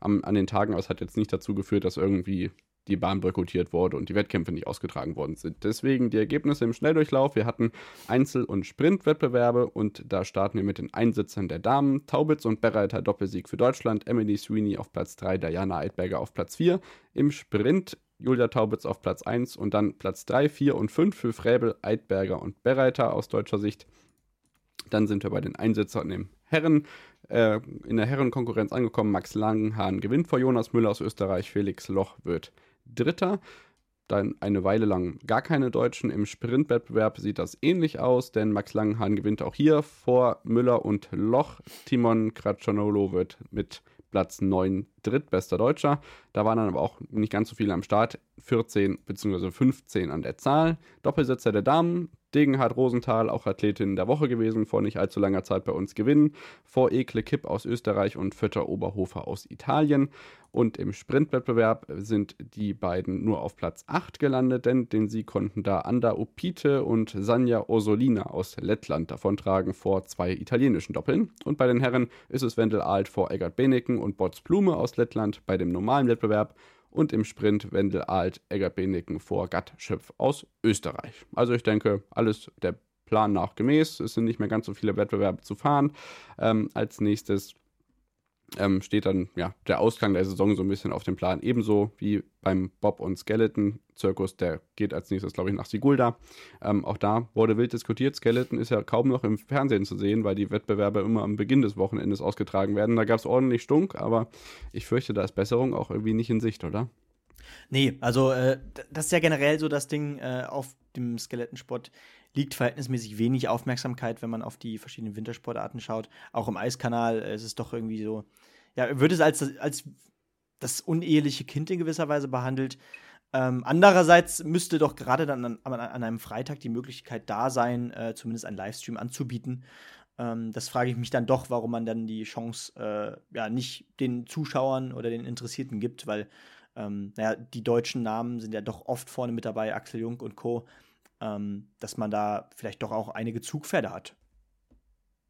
am, an den Tagen, aber es hat jetzt nicht dazu geführt, dass irgendwie die Bahn boykottiert wurde und die Wettkämpfe nicht ausgetragen worden sind. Deswegen die Ergebnisse im Schnelldurchlauf. Wir hatten Einzel- und Sprintwettbewerbe und da starten wir mit den Einsitzern der Damen. Taubitz und Berreiter Doppelsieg für Deutschland, Emily Sweeney auf Platz 3, Diana Eidberger auf Platz 4. Im Sprint Julia Taubitz auf Platz 1 und dann Platz 3, 4 und 5 für Fräbel, Eidberger und Berreiter aus deutscher Sicht. Dann sind wir bei den Einsitzern im Herren, äh, in der Herrenkonkurrenz angekommen. Max Langenhahn gewinnt vor Jonas Müller aus Österreich. Felix Loch wird Dritter. Dann eine Weile lang gar keine Deutschen. Im Sprintwettbewerb sieht das ähnlich aus, denn Max Langenhahn gewinnt auch hier vor Müller und Loch. Timon Kratschanolo wird mit Platz 9 drittbester Deutscher. Da waren dann aber auch nicht ganz so viele am Start. 14 bzw. 15 an der Zahl. Doppelsitzer der Damen. Degenhard Rosenthal, auch Athletin der Woche gewesen, vor nicht allzu langer Zeit bei uns gewinnen. Vor Ekle Kipp aus Österreich und Fötter Oberhofer aus Italien. Und im Sprintwettbewerb sind die beiden nur auf Platz 8 gelandet, denn den Sieg konnten da Anda Opite und Sanja Orsolina aus Lettland davontragen vor zwei italienischen Doppeln. Und bei den Herren ist es Wendel Alt vor Eggert Beneken und Bots Blume aus Lettland bei dem normalen Wettbewerb und im Sprint Wendel Alt, Eggert Beneken vor Gatt Schöpf aus Österreich. Also ich denke, alles der Plan nach gemäß. Es sind nicht mehr ganz so viele Wettbewerbe zu fahren. Ähm, als nächstes ähm, steht dann ja der Ausgang der Saison so ein bisschen auf dem Plan. Ebenso wie beim Bob und Skeleton Zirkus, der geht als nächstes, glaube ich, nach Sigulda. Ähm, auch da wurde wild diskutiert. Skeleton ist ja kaum noch im Fernsehen zu sehen, weil die Wettbewerbe immer am Beginn des Wochenendes ausgetragen werden. Da gab es ordentlich Stunk, aber ich fürchte, da ist Besserung auch irgendwie nicht in Sicht, oder? Nee, also äh, das ist ja generell so das Ding äh, auf dem Skelettensport liegt verhältnismäßig wenig Aufmerksamkeit, wenn man auf die verschiedenen Wintersportarten schaut. Auch im Eiskanal äh, ist es doch irgendwie so, ja, wird es als, als das uneheliche Kind in gewisser Weise behandelt. Ähm, andererseits müsste doch gerade dann an, an, einem Freitag die Möglichkeit da sein, äh, zumindest einen Livestream anzubieten. Ähm, das frage ich mich dann doch, warum man dann die Chance äh, ja nicht den Zuschauern oder den Interessierten gibt, weil ähm, naja, die deutschen Namen sind ja doch oft vorne mit dabei, Axel Jung und Co., ähm, dass man da vielleicht doch auch einige Zugpferde hat.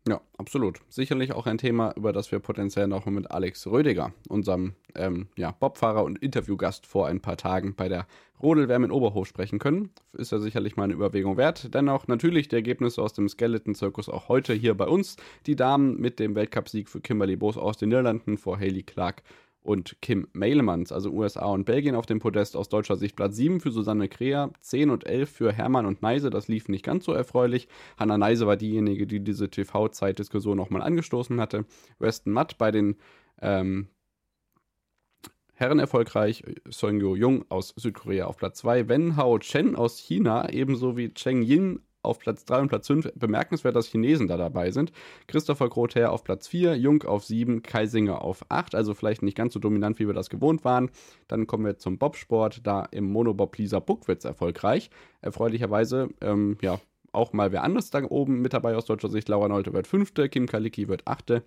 Ja, absolut. Sicherlich auch ein Thema, über das wir potenziell noch mit Alex Rödiger, unserem ähm, ja, Bobfahrer und Interviewgast vor ein paar Tagen bei der Rodelwärme in Oberhof sprechen können. Ist ja sicherlich mal eine Überlegung wert. Dennoch natürlich die Ergebnisse aus dem Skeleton-Zirkus auch heute hier bei uns. Die Damen mit dem Weltcupsieg für Kimberly Boos aus den Niederlanden vor Haley Clark und Kim Mailemans, also USA und Belgien auf dem Podest aus deutscher Sicht Platz 7 für Susanne Krea, 10 und 11 für Hermann und Neise, das lief nicht ganz so erfreulich. Hanna Neise war diejenige, die diese TV-Zeitdiskussion nochmal angestoßen hatte. Weston Matt bei den ähm, Herren erfolgreich, Songyo Jung aus Südkorea auf Platz 2, Wen Hao Chen aus China, ebenso wie Cheng Yin auf Platz 3 und Platz 5. Bemerkenswert, dass Chinesen da dabei sind. Christopher Grother auf Platz 4, Jung auf 7, Kaisinger auf 8. Also vielleicht nicht ganz so dominant, wie wir das gewohnt waren. Dann kommen wir zum Bobsport. Da im Monobob Lisa Buckwitz erfolgreich. Erfreulicherweise, ähm, ja, auch mal wer anders da oben mit dabei aus deutscher Sicht. Laura Nolte wird 5., Kim Kalicki wird 8.,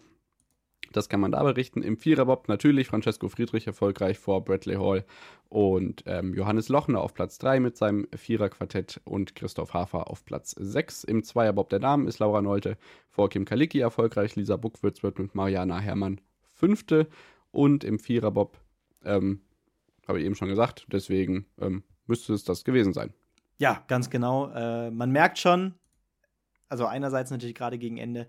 das kann man da berichten. Im Viererbob natürlich Francesco Friedrich erfolgreich vor Bradley Hall und ähm, Johannes Lochner auf Platz 3 mit seinem Viererquartett und Christoph Hafer auf Platz 6. Im Zweierbob der Damen ist Laura Nolte vor Kim Kalicki erfolgreich. Lisa Buckwitz wird mit Mariana Herrmann Fünfte. Und im Viererbob, ähm, habe ich eben schon gesagt, deswegen ähm, müsste es das gewesen sein. Ja, ganz genau. Äh, man merkt schon, also einerseits natürlich gerade gegen Ende,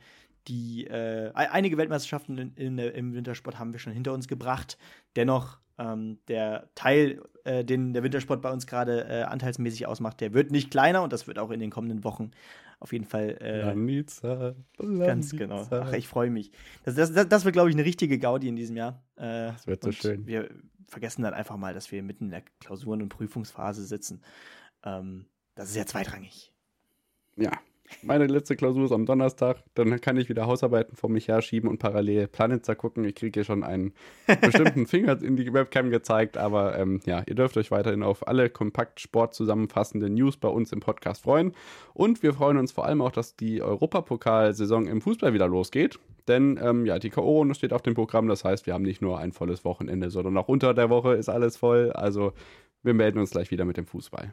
die äh, einige Weltmeisterschaften in, in, im Wintersport haben wir schon hinter uns gebracht. Dennoch ähm, der Teil, äh, den der Wintersport bei uns gerade äh, anteilsmäßig ausmacht, der wird nicht kleiner und das wird auch in den kommenden Wochen auf jeden Fall äh, Lanitza. ganz genau. Ach, ich freue mich. Das, das, das, das wird, glaube ich, eine richtige Gaudi in diesem Jahr. Äh, das wird so schön. Wir vergessen dann einfach mal, dass wir mitten in der Klausuren- und Prüfungsphase sitzen. Ähm, das ist ja zweitrangig. Ja, meine letzte Klausur ist am Donnerstag. Dann kann ich wieder Hausarbeiten vor mich herschieben und parallel Planetzer gucken. Ich kriege hier schon einen bestimmten [laughs] Finger in die Webcam gezeigt. Aber ähm, ja, ihr dürft euch weiterhin auf alle kompakt Sport zusammenfassenden News bei uns im Podcast freuen. Und wir freuen uns vor allem auch, dass die Europapokalsaison im Fußball wieder losgeht. Denn ähm, ja, die K.O.-Runde steht auf dem Programm. Das heißt, wir haben nicht nur ein volles Wochenende, sondern auch unter der Woche ist alles voll. Also wir melden uns gleich wieder mit dem Fußball.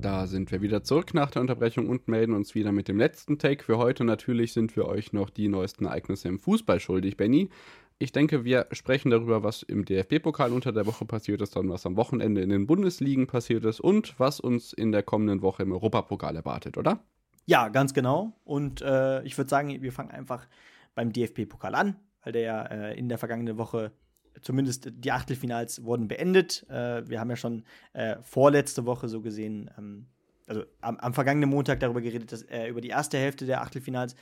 Da sind wir wieder zurück nach der Unterbrechung und melden uns wieder mit dem letzten Take. Für heute natürlich sind wir euch noch die neuesten Ereignisse im Fußball schuldig, Benny. Ich denke, wir sprechen darüber, was im DFB-Pokal unter der Woche passiert ist, dann was am Wochenende in den Bundesligen passiert ist und was uns in der kommenden Woche im Europapokal erwartet, oder? Ja, ganz genau. Und äh, ich würde sagen, wir fangen einfach beim DFB-Pokal an, weil der ja äh, in der vergangenen Woche zumindest die Achtelfinals wurden beendet. Äh, wir haben ja schon äh, vorletzte Woche so gesehen, ähm, also am, am, vergangenen Montag darüber geredet, dass, äh, über die erste Hälfte der Achtelfinals.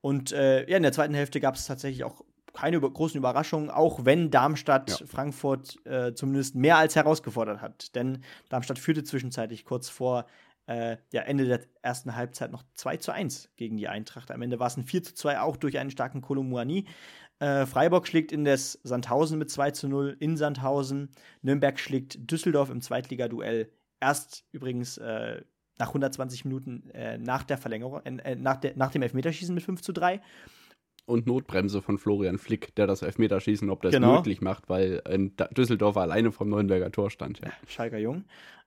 Und äh, ja, in der zweiten Hälfte gab es tatsächlich auch keine über großen Überraschungen, auch wenn Darmstadt ja. Frankfurt äh, zumindest mehr als herausgefordert hat. Denn Darmstadt führte zwischenzeitlich kurz vor äh, ja, Ende der ersten Halbzeit noch 2 zu 1 gegen die Eintracht. Am Ende war es ein 4 zu 2, auch durch einen starken Kolumuani. Äh, Freiburg schlägt in das Sandhausen mit 2 zu 0 in Sandhausen. Nürnberg schlägt Düsseldorf im Zweitligaduell erst übrigens äh, nach 120 Minuten äh, nach der Verlängerung, äh, nach, der, nach dem Elfmeterschießen mit 5 zu 3 und Notbremse von Florian Flick, der das Elfmeterschießen, ob das genau. möglich macht, weil ein Düsseldorfer alleine vom Neuenberger Tor stand. Ja. [laughs] Schalker Jung.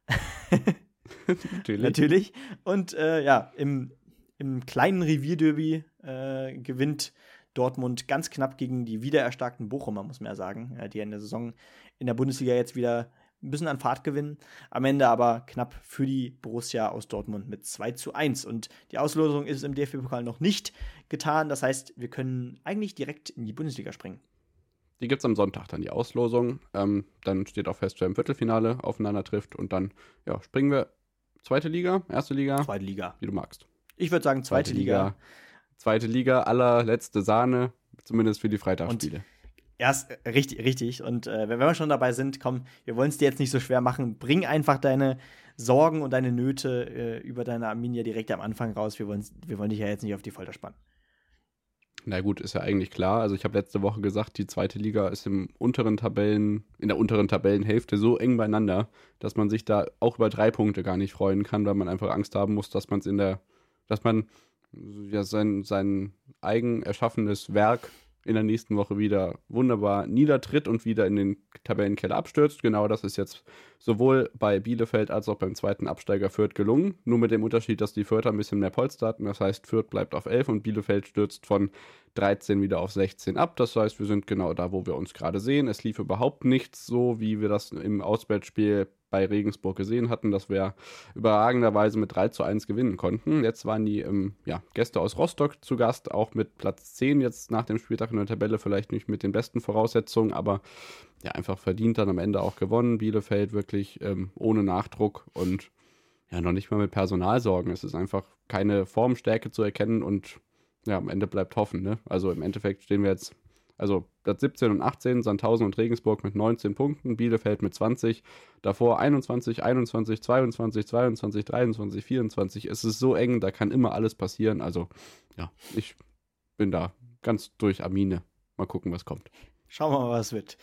[laughs] Natürlich. Natürlich. Und äh, ja, im, im kleinen Revierderby äh, gewinnt Dortmund ganz knapp gegen die wiedererstarkten Bochumer, muss man ja sagen, äh, die in der Saison in der Bundesliga jetzt wieder ein bisschen an Fahrt gewinnen. Am Ende aber knapp für die Borussia aus Dortmund mit 2 zu 1. Und die Auslosung ist im DFB-Pokal noch nicht getan. Das heißt, wir können eigentlich direkt in die Bundesliga springen. Die gibt es am Sonntag dann, die Auslosung. Ähm, dann steht auch fest, wer im Viertelfinale aufeinander trifft. Und dann ja, springen wir zweite Liga, erste Liga. Zweite Liga. Wie du magst. Ich würde sagen, zweite, zweite Liga. Liga. Zweite Liga, allerletzte Sahne, zumindest für die Freitagsspiele. Erst äh, richtig, richtig. Und äh, wenn wir schon dabei sind, komm, wir wollen es dir jetzt nicht so schwer machen. Bring einfach deine Sorgen und deine Nöte äh, über deine Arminia direkt am Anfang raus. Wir, wir wollen dich ja jetzt nicht auf die Folter spannen. Na gut, ist ja eigentlich klar. Also ich habe letzte Woche gesagt, die zweite Liga ist im unteren Tabellen, in der unteren Tabellenhälfte so eng beieinander, dass man sich da auch über drei Punkte gar nicht freuen kann, weil man einfach Angst haben muss, dass man es in der, dass man ja sein, sein eigen erschaffenes Werk in der nächsten Woche wieder wunderbar niedertritt und wieder in den Tabellenkeller abstürzt. Genau das ist jetzt sowohl bei Bielefeld als auch beim zweiten Absteiger Fürth gelungen. Nur mit dem Unterschied, dass die Fürther ein bisschen mehr Polster hatten. Das heißt, Fürth bleibt auf 11 und Bielefeld stürzt von 13 wieder auf 16 ab. Das heißt, wir sind genau da, wo wir uns gerade sehen. Es lief überhaupt nichts so, wie wir das im Auswärtsspiel bei Regensburg gesehen hatten, dass wir überragenderweise mit 3 zu 1 gewinnen konnten. Jetzt waren die ähm, ja, Gäste aus Rostock zu Gast, auch mit Platz 10 jetzt nach dem Spieltag in der Tabelle, vielleicht nicht mit den besten Voraussetzungen, aber ja, einfach verdient dann am Ende auch gewonnen. Bielefeld wirklich ähm, ohne Nachdruck und ja, noch nicht mal mit Personalsorgen. Es ist einfach keine Formstärke zu erkennen und ja, am Ende bleibt hoffen. Ne? Also im Endeffekt stehen wir jetzt also Platz 17 und 18, Sandhausen und Regensburg mit 19 Punkten, Bielefeld mit 20, davor 21, 21, 22, 22, 23, 24. Es ist so eng, da kann immer alles passieren. Also ja, ich bin da ganz durch Amine. Mal gucken, was kommt. Schauen wir mal, was wird.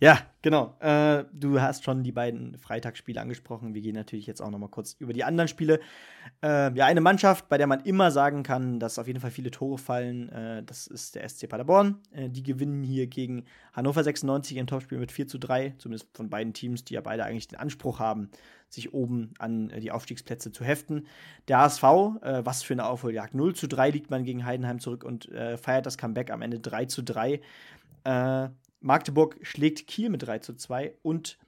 Ja, genau. Äh, du hast schon die beiden Freitagsspiele angesprochen. Wir gehen natürlich jetzt auch noch mal kurz über die anderen Spiele. Äh, ja, eine Mannschaft, bei der man immer sagen kann, dass auf jeden Fall viele Tore fallen, äh, das ist der SC Paderborn. Äh, die gewinnen hier gegen Hannover 96 im Topspiel mit 4 zu 3, zumindest von beiden Teams, die ja beide eigentlich den Anspruch haben, sich oben an äh, die Aufstiegsplätze zu heften. Der HSV, äh, was für eine Aufholjagd. 0 zu 3 liegt man gegen Heidenheim zurück und feiert das Comeback am Ende 3 zu 3. Äh, Magdeburg schlägt Kiel mit 3 zu 2 und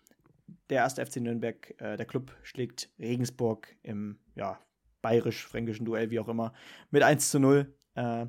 der erste FC Nürnberg, äh, der Club schlägt Regensburg im ja, bayerisch-fränkischen Duell, wie auch immer, mit 1 zu 0. Äh,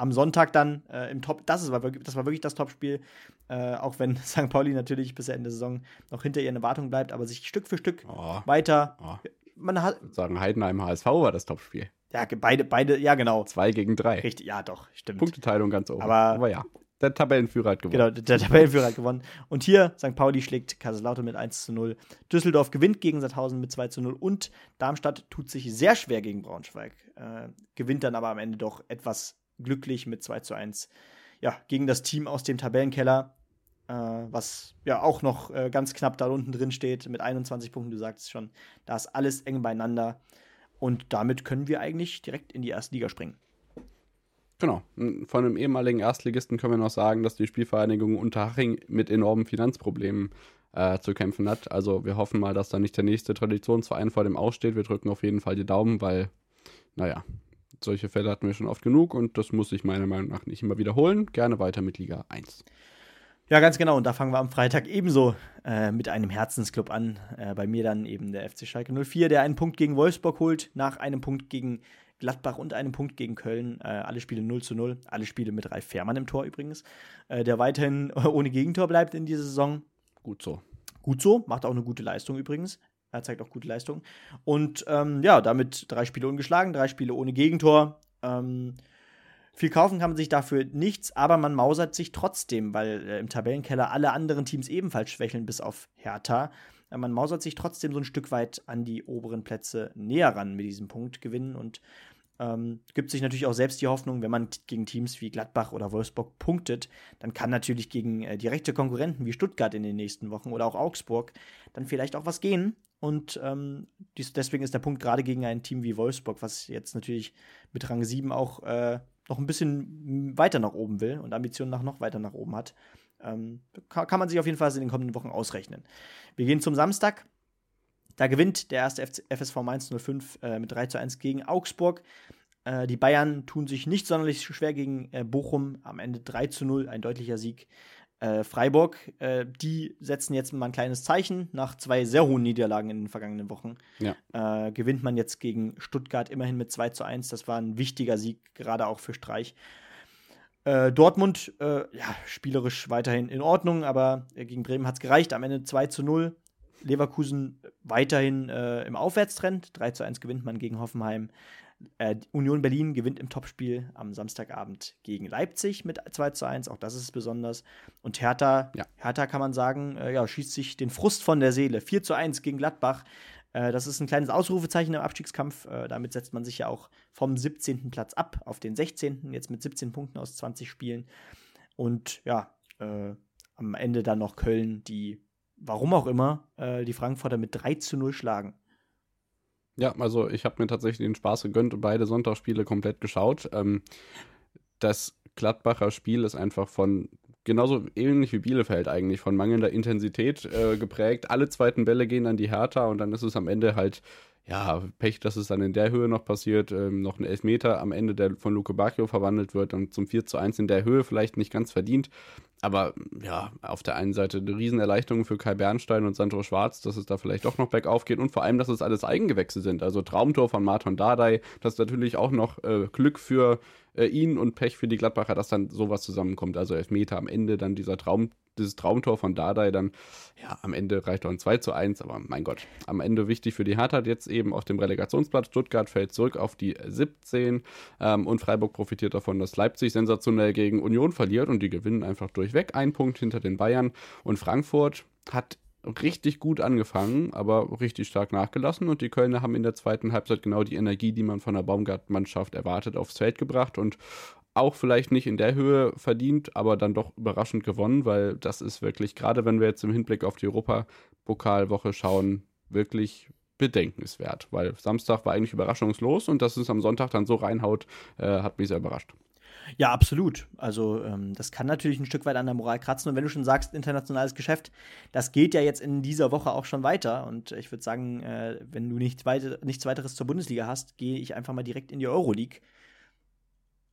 am Sonntag dann äh, im Top, das, ist, war wirklich, das war wirklich das Topspiel, äh, auch wenn [laughs] St. Pauli natürlich bis Ende der Saison noch hinter ihren Erwartungen bleibt, aber sich Stück für Stück Oh. weiter. Oh. Man hat, Ich würde sagen, Heidenheim HSV war das Topspiel. ja, beide, beide, ja, genau. Zwei gegen drei. Richtig, ja, doch, stimmt. Punkteteilung ganz oben. Aber- ja, der Tabellenführer hat gewonnen. Genau, der Tabellenführer hat gewonnen. Und hier, St. Pauli schlägt Kaiserslautern mit 1 zu 0. Düsseldorf gewinnt gegen Sandhausen mit 2 zu 0. Und Darmstadt tut sich sehr schwer gegen Braunschweig. Äh, gewinnt dann aber am Ende doch etwas glücklich mit 2 zu 1. Ja, gegen das Team aus dem Tabellenkeller, äh, was ja auch noch äh, ganz knapp da unten drin steht mit 21 Punkten. Du sagst schon, da ist alles eng beieinander. Und damit können wir eigentlich direkt in die erste Liga springen. Genau. Von einem ehemaligen Erstligisten können wir noch sagen, dass die Spielvereinigung Unterhaching mit enormen Finanzproblemen äh, zu kämpfen hat. Also wir hoffen mal, dass da nicht der nächste Traditionsverein vor dem aussteht. Wir drücken auf jeden Fall die Daumen, weil, naja, solche Fälle hatten wir schon oft genug und das muss sich meiner Meinung nach nicht immer wiederholen. Gerne weiter mit Liga 1. Ja, ganz genau. Und da fangen wir am Freitag ebenso äh, mit einem Herzensclub an. Äh, bei mir dann eben der FC Schalke 04, der einen Punkt gegen Wolfsburg holt, nach einem Punkt gegen Gladbach und einem Punkt gegen Köln. Äh, alle Spiele 0 zu 0. Alle Spiele mit Ralf Fährmann im Tor übrigens. Äh, der weiterhin [laughs] ohne Gegentor bleibt in dieser Saison. Gut so. Gut so, macht auch eine gute Leistung übrigens. Er zeigt auch gute Leistung. Und ähm, ja, damit drei Spiele ungeschlagen, drei Spiele ohne Gegentor. Ähm, viel kaufen kann man sich dafür nichts, aber man mausert sich trotzdem, weil äh, im Tabellenkeller alle anderen Teams ebenfalls schwächeln, bis auf Hertha. Äh, man mausert sich trotzdem so ein Stück weit an die oberen Plätze näher ran mit diesem Punktgewinn und ähm, gibt sich natürlich auch selbst die Hoffnung, wenn man gegen Teams wie Gladbach oder Wolfsburg punktet, dann kann natürlich gegen äh, direkte Konkurrenten wie Stuttgart in den nächsten Wochen oder auch Augsburg dann vielleicht auch was gehen. Und ähm, dies, deswegen ist der Punkt gerade gegen ein Team wie Wolfsburg, was jetzt natürlich mit Rang 7 auch äh, noch ein bisschen weiter nach oben will und Ambitionen nach noch weiter nach oben hat, ähm, kann, man sich auf jeden Fall in den kommenden Wochen ausrechnen. Wir gehen zum Samstag. Da gewinnt der erste FSV Mainz 05 äh, mit 3 zu 1 gegen Augsburg. Äh, die Bayern tun sich nicht sonderlich schwer gegen äh, Bochum. Am Ende 3 zu 0, ein deutlicher Sieg. Äh, Freiburg, äh, die setzen jetzt mal ein kleines Zeichen nach zwei sehr hohen Niederlagen in den vergangenen Wochen. Ja. Äh, gewinnt man jetzt gegen Stuttgart immerhin mit 2 zu 1. Das war ein wichtiger Sieg, gerade auch für Streich. Äh, Dortmund, äh, ja, spielerisch weiterhin in Ordnung, aber äh, gegen Bremen hat es gereicht. Am Ende 2 zu 0. Leverkusen weiterhin äh, im Aufwärtstrend. 3 zu 1 gewinnt man gegen Hoffenheim. Äh, Union Berlin gewinnt im Topspiel am Samstagabend gegen Leipzig mit 2 zu 1. Auch das ist besonders. Und Hertha, Ja. Hertha kann man sagen, ja, schießt sich den Frust von der Seele. 4 zu 1 gegen Gladbach. Äh, das ist ein kleines Ausrufezeichen im Abstiegskampf. Äh, damit setzt man sich ja auch vom 17. Platz ab auf den 16. Jetzt mit 17 Punkten aus 20 Spielen. Und ja, äh, am Ende dann noch Köln, die, warum auch immer, äh, die Frankfurter mit 3 zu 0 schlagen. Ja, also ich habe mir tatsächlich den Spaß gegönnt und beide Sonntagsspiele komplett geschaut. Ähm, das Gladbacher Spiel ist einfach von genauso ähnlich wie Bielefeld eigentlich, von mangelnder Intensität äh, geprägt. Alle zweiten Bälle gehen an die Hertha und dann ist es am Ende halt, ja, Pech, dass es dann in der Höhe noch passiert. Ähm, noch ein Elfmeter am Ende, der von Luke Bacchio verwandelt wird und zum 4 zu 1 in der Höhe vielleicht nicht ganz verdient. Aber ja, auf der einen Seite eine Riesenerleichterung für Kai Bernstein und Sandro Schwarz, dass es da vielleicht doch noch bergauf geht und vor allem, dass es alles Eigengewächse sind. Also Traumtor von Martin Dardai, das ist natürlich auch noch äh, Glück für äh, ihn und Pech für die Gladbacher, dass dann sowas zusammenkommt. Also Elfmeter am Ende, dann dieser Traum, dieses Traumtor von Dardai, dann ja, am Ende reicht auch ein 2 zu 1, aber mein Gott, am Ende wichtig für die Hertha jetzt eben auf dem Relegationsplatz. Stuttgart fällt zurück auf die 17 ähm, und Freiburg profitiert davon, dass Leipzig sensationell gegen Union verliert und die gewinnen einfach durchweg. Ein Punkt hinter den Bayern und Frankfurt hat richtig gut angefangen, aber richtig stark nachgelassen und die Kölner haben in der zweiten Halbzeit genau die Energie, die man von der Baumgart-Mannschaft erwartet, aufs Feld gebracht und auch vielleicht nicht in der Höhe verdient, aber dann doch überraschend gewonnen, weil das ist wirklich, gerade wenn wir jetzt im Hinblick auf die Europapokalwoche schauen, wirklich bedenkenswert, weil Samstag war eigentlich überraschungslos und dass es am Sonntag dann so reinhaut, äh, hat mich sehr überrascht. Ja, absolut. Also ähm, das kann natürlich ein Stück weit an der Moral kratzen. Und wenn du schon sagst, internationales Geschäft, das geht ja jetzt in dieser Woche auch schon weiter. Und ich würde sagen, äh, wenn du nicht weite, nichts weiteres zur Bundesliga hast, gehe ich einfach mal direkt in die Euroleague.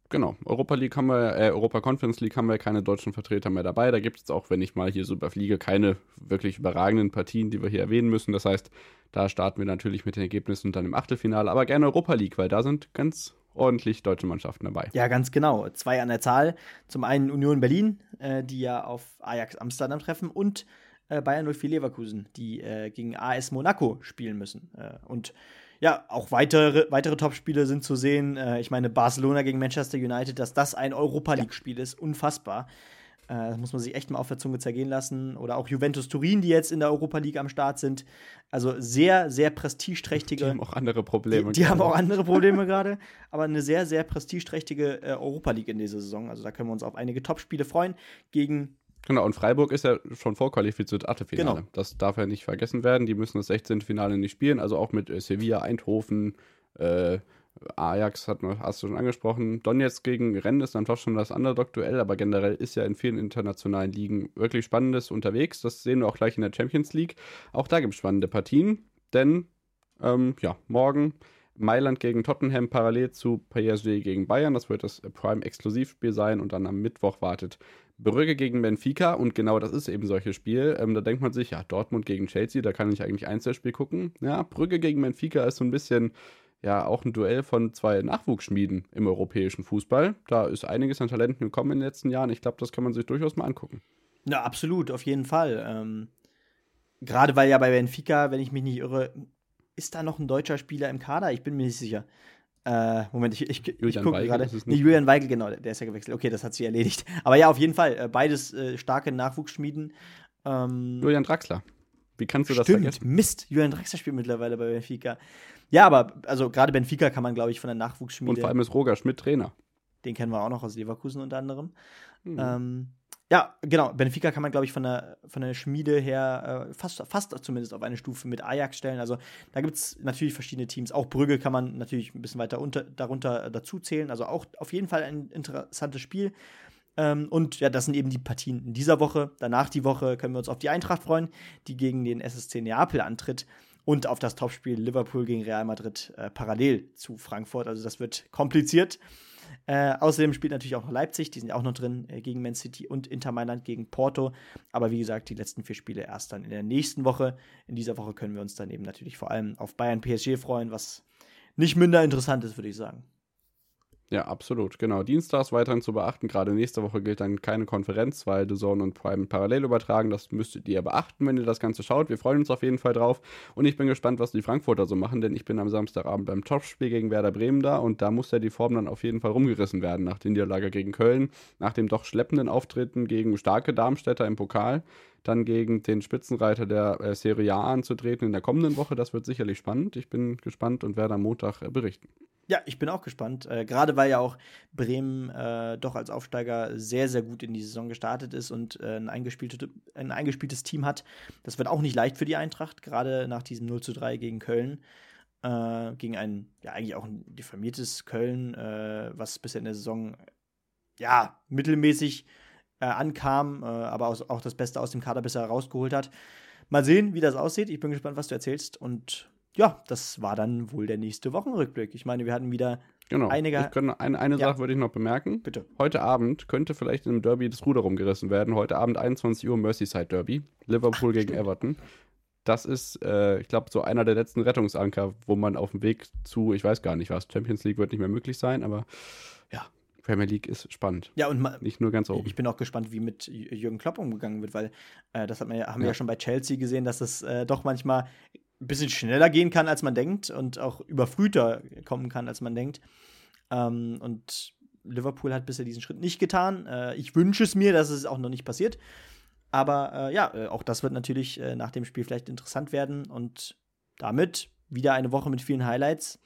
Genau, Europa League haben wir, äh, Europa Conference League haben wir keine deutschen Vertreter mehr dabei. Da gibt es auch, wenn ich mal hier so überfliege, keine wirklich überragenden Partien, die wir hier erwähnen müssen. Das heißt, da starten wir natürlich mit den Ergebnissen dann im Achtelfinale, aber gerne Europa League, weil da sind ganz ordentlich deutsche Mannschaften dabei. Ja, ganz genau. Zwei an der Zahl. Zum einen Union Berlin, äh, die ja auf Ajax Amsterdam treffen und äh, Bayern 04 Leverkusen, die äh, gegen AS Monaco spielen müssen. Äh, und ja, auch weitere, weitere Top-Spiele sind zu sehen. Äh, ich meine, Barcelona gegen Manchester United, dass das ein Europa League-Spiel ist, unfassbar. Äh, das muss man sich echt mal auf der Zunge zergehen lassen. Oder auch Juventus Turin, die jetzt in der Europa League am Start sind. Also sehr, sehr prestigeträchtige. Die haben auch andere Probleme. Die, die haben auch andere Probleme gerade. Aber eine sehr, sehr prestigeträchtige äh, Europa League in dieser Saison. Also da können wir uns auf einige Top-Spiele freuen. Gegen Genau, und Freiburg ist ja schon vorqualifiziert Achtelfinale. Genau. Das darf ja nicht vergessen werden. Die müssen das 16. Finale nicht spielen. Also auch mit äh, Sevilla, Eindhoven, äh, Ajax hat, hast du schon angesprochen. Donetsk gegen Rennes ist dann fast schon das Underdog-Duell, aber generell ist ja in vielen internationalen Ligen wirklich Spannendes unterwegs. Das sehen wir auch gleich in der Champions League. Auch da gibt es spannende Partien, denn ähm, ja, morgen Mailand gegen Tottenham parallel zu PSG gegen Bayern. Das wird das Prime-Exklusivspiel sein und dann am Mittwoch wartet Brügge gegen Benfica und genau das ist eben solches Spiel. Ähm, da denkt man sich, ja, Dortmund gegen Chelsea, da kann ich eigentlich Einzelspiel gucken. Ja, Brügge gegen Benfica ist so ein bisschen ja auch ein Duell von zwei Nachwuchsschmieden im europäischen Fußball. Da ist einiges an Talenten gekommen in den letzten Jahren. Ich glaube, das kann man sich durchaus mal angucken. Ja, absolut, auf jeden Fall. Ähm, Gerade weil ja bei Benfica, wenn ich mich nicht irre, ist da noch ein deutscher Spieler im Kader? Ich bin mir nicht sicher. Äh, Moment, ich, ich, ich gucke gerade. Nee, Julian Weigel, genau, der ist ja gewechselt. Okay, das hat sie erledigt. Aber ja, auf jeden Fall, äh, beides äh, starke Nachwuchsschmieden. Ähm, Julian Draxler. Wie kannst du das stimmt, vergessen? Mist, Julian Draxler spielt mittlerweile bei Benfica. Ja, aber also gerade Benfica kann man, glaube ich, von der Nachwuchsschmiede. Und vor allem ist Roger Schmidt Trainer. Den kennen wir auch noch aus Leverkusen unter anderem. Mhm. Ähm, ja, genau. Benfica kann man, glaube ich, von der, von der Schmiede her äh, fast, fast zumindest auf eine Stufe mit Ajax stellen. Also da gibt es natürlich verschiedene Teams. Auch Brügge kann man natürlich ein bisschen weiter unter, darunter äh, dazu zählen. Also auch auf jeden Fall ein interessantes Spiel. Ähm, und ja, das sind eben die Partien in dieser Woche. Danach die Woche können wir uns auf die Eintracht freuen, die gegen den SSC Neapel antritt. Und auf das Topspiel Liverpool gegen Real Madrid äh, parallel zu Frankfurt. Also das wird kompliziert. Äh, außerdem spielt natürlich auch noch Leipzig, die sind ja auch noch drin, äh, gegen Man City und Inter Mailand gegen Porto. Aber wie gesagt, die letzten vier Spiele erst dann in der nächsten Woche. In dieser Woche können wir uns dann eben natürlich vor allem auf Bayern PSG freuen, was nicht minder interessant ist, würde ich sagen. Ja, absolut. Genau. Dienstags weiterhin zu beachten. Gerade nächste Woche gilt dann keine Konferenz, weil The Zone und Prime parallel übertragen. Das müsstet ihr beachten, wenn ihr das Ganze schaut. Wir freuen uns auf jeden Fall drauf. Und ich bin gespannt, was die Frankfurter so machen, denn ich bin am Samstagabend beim Topspiel gegen Werder Bremen da und da muss ja die Form dann auf jeden Fall rumgerissen werden nach der Niederlage gegen Köln, nach dem doch schleppenden Auftreten gegen starke Darmstädter im Pokal dann gegen den Spitzenreiter der äh, Serie A anzutreten in der kommenden Woche. Das wird sicherlich spannend. Ich bin gespannt und werde am Montag äh, berichten. Ja, ich bin auch gespannt. Äh, Gerade weil ja auch Bremen äh, doch als Aufsteiger sehr, sehr gut in die Saison gestartet ist und äh, ein, eingespieltes, ein eingespieltes Team hat. Das wird auch nicht leicht für die Eintracht, gerade nach diesem 0 zu 3 gegen Köln. Äh, gegen ein, ja, eigentlich auch ein diffamiertes Köln, äh, was bisher in der Saison, ja, mittelmäßig äh, ankam, aber aus, auch das Beste aus dem Kader bisher rausgeholt hat. Mal sehen, wie das aussieht. Ich bin gespannt, was du erzählst und ja, das war dann wohl der nächste Wochenrückblick. Ich meine, wir hatten wieder genau. einige. Kann, eine eine ja. Sache würde ich noch bemerken. Bitte. Heute Abend könnte vielleicht im Derby das Ruder rumgerissen werden. Heute Abend 21 Uhr Merseyside Derby. Liverpool Ach, gegen stimmt. Everton. Das ist, äh, ich glaube, so einer der letzten Rettungsanker, wo man auf dem Weg zu, ich weiß gar nicht was, Champions League wird nicht mehr möglich sein, aber ja, Premier League ist spannend. Ja, und nicht nur ganz oben. Ich bin auch gespannt, wie mit Jürgen Klopp umgegangen wird, weil äh, das hat man ja, haben ja. wir ja schon bei Chelsea gesehen, dass es äh, doch manchmal ein bisschen schneller gehen kann, als man denkt und auch überfrühter kommen kann, als man denkt. Ähm, und Liverpool hat bisher diesen Schritt nicht getan. Äh, ich wünsche es mir, dass es auch noch nicht passiert. Aber äh, ja, äh, auch das wird natürlich äh, nach dem Spiel vielleicht interessant werden und damit wieder eine Woche mit vielen Highlights.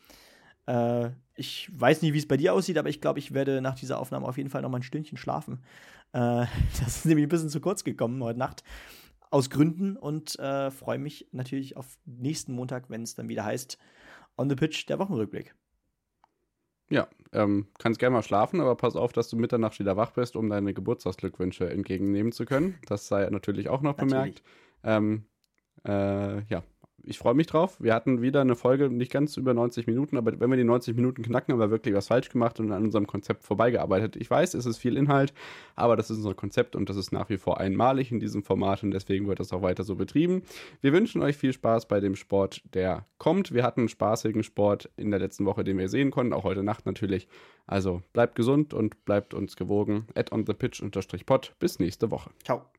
Äh, ich weiß nicht, wie es bei dir aussieht, aber ich glaube, ich werde nach dieser Aufnahme auf jeden Fall noch mal ein Stündchen schlafen. Äh, [laughs] das ist nämlich ein bisschen zu kurz gekommen heute Nacht aus Gründen und äh, freue mich natürlich auf nächsten Montag, wenn es dann wieder heißt On the Pitch, der Wochenrückblick. Ja, ähm, kannst gerne mal schlafen, aber pass auf, dass du Mitternacht wieder wach bist, um deine Geburtstagsglückwünsche entgegennehmen zu können. Das sei natürlich auch noch natürlich. bemerkt. Ähm, äh, ja, ich freue mich drauf. Wir hatten wieder eine Folge, nicht ganz über 90 Minuten, aber wenn wir die 90 Minuten knacken, haben wir wirklich was falsch gemacht und an unserem Konzept vorbeigearbeitet. Ich weiß, es ist viel Inhalt, aber das ist unser Konzept und das ist nach wie vor einmalig in diesem Format und deswegen wird das auch weiter so betrieben. Wir wünschen euch viel Spaß bei dem Sport, der kommt. Wir hatten einen spaßigen Sport in der letzten Woche, den wir sehen konnten, auch heute Nacht natürlich. Also bleibt gesund und bleibt uns gewogen. Add on the pitch unterstrich pod. Bis nächste Woche. Ciao.